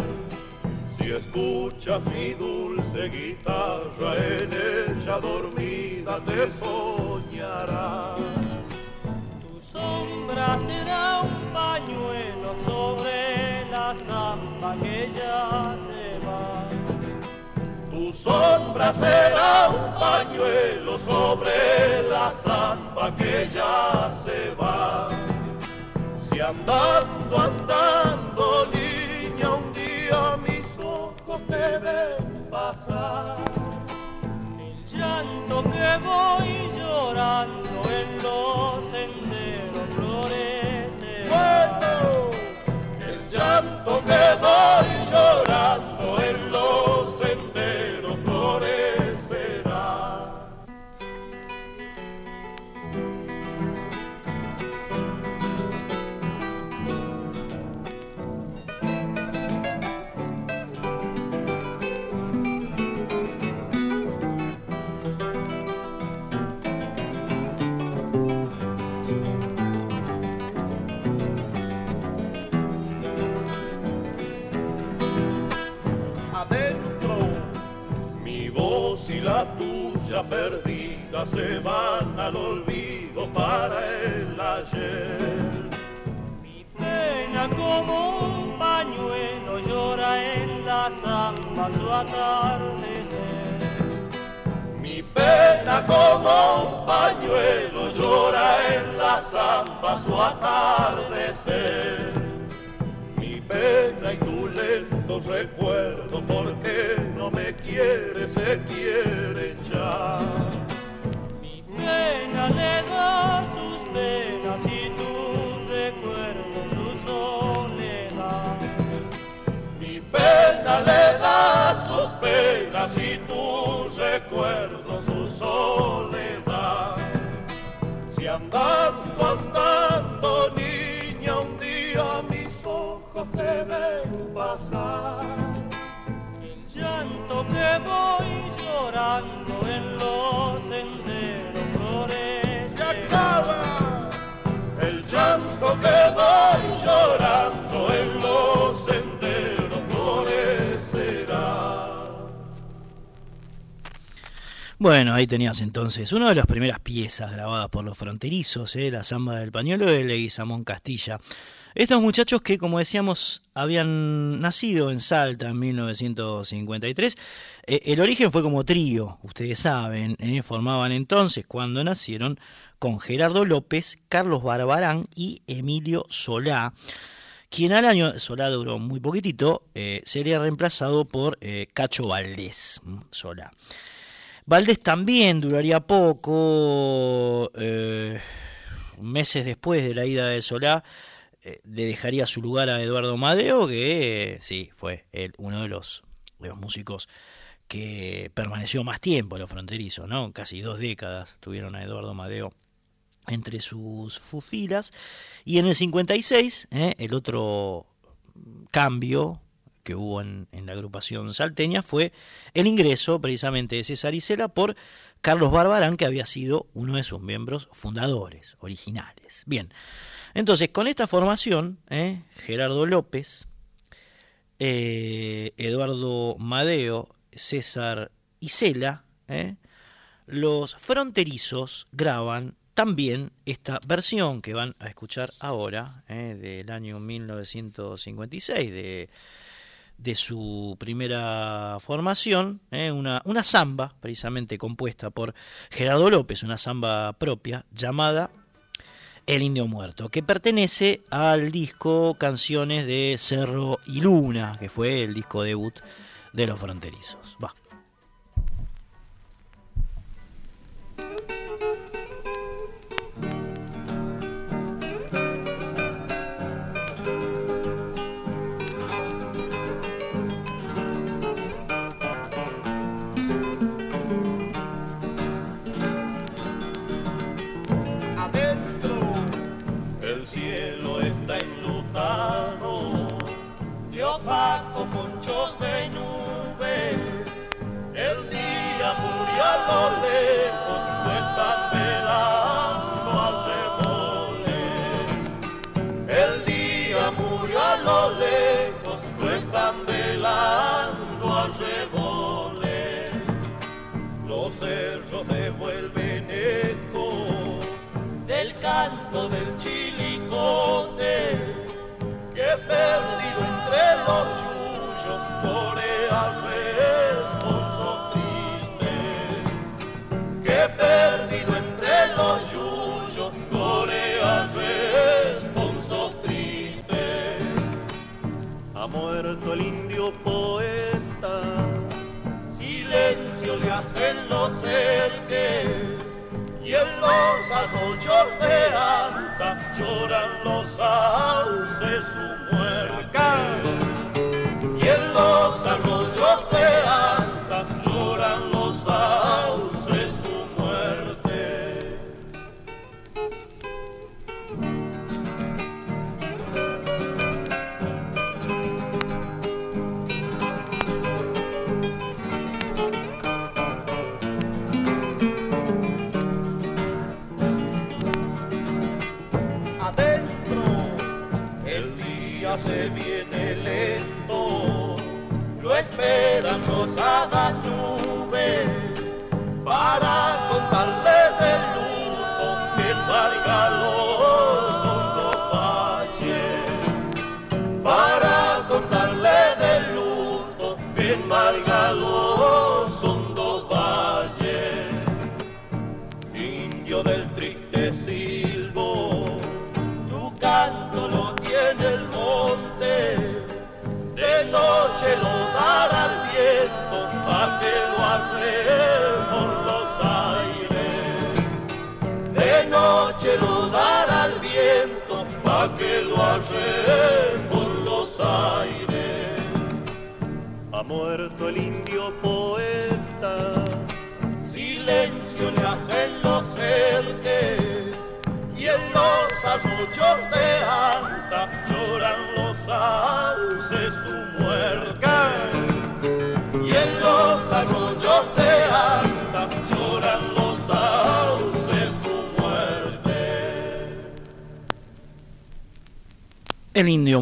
Si escuchas mi dulce guitarra, en ella dormida te Tu sombra será un pañuelo sobre la zamba que ya se va. Tu sombra será un pañuelo sobre la zamba que ya se va. Si andando, andando, niña, un día mis ojos te ven pasar. El llanto que voy llorando en los senderos. Tenías entonces una de las primeras piezas grabadas por los fronterizos, ¿eh? la samba del pañuelo de Leguizamón Castilla. Estos muchachos que, como decíamos, habían nacido en Salta en 1953, eh, el origen fue como trío, ustedes saben, ¿eh? formaban entonces, cuando nacieron, con Gerardo López, Carlos Barbarán y Emilio Solá, quien al año, Solá duró muy poquitito, sería reemplazado por Cacho Valdés, ¿m? Solá. Valdés también duraría poco, eh, meses después de la ida de Solá, eh, le dejaría su lugar a Eduardo Madeo, que eh, sí, fue uno de los, de los músicos que permaneció más tiempo en los fronterizos, ¿no? Casi dos décadas tuvieron a Eduardo Madeo entre sus filas. Y en el 56, ¿eh? el otro cambio que hubo en, en, la agrupación salteña fue el ingreso precisamente de César Isela por Carlos Barbarán, que había sido uno de sus miembros fundadores, originales. Bien, entonces con esta formación, ¿eh? Gerardo López, eh, Eduardo Madeo, César Isela, ¿eh? los fronterizos graban también esta versión que van a escuchar ahora, del año 1956, de de su primera formación, ¿eh? una, una samba precisamente compuesta por Gerardo López, una samba propia llamada El Indio Muerto, que pertenece al disco Canciones de Cerro y Luna, que fue el disco debut de los fronterizos. Va.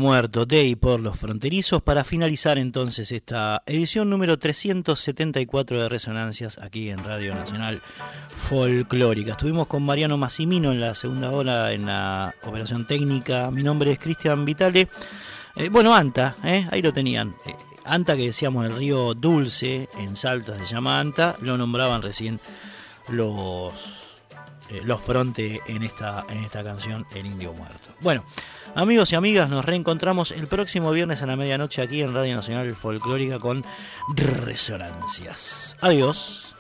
Muerto de y por los fronterizos para finalizar entonces esta edición número 374 de Resonancias aquí en Radio Nacional Folclórica. Estuvimos con Mariano Massimino en la segunda hora en la operación técnica. Mi nombre es Cristian Vitale. Eh, bueno, Anta, eh, ahí lo tenían. Eh, Anta que decíamos el río Dulce, en Salta se llama Anta, lo nombraban recién los, los fronte en esta, en esta canción El Indio Muerto. Bueno. Amigos y amigas, nos reencontramos el próximo viernes a la medianoche aquí en Radio Nacional Folclórica con Resonancias. Adiós.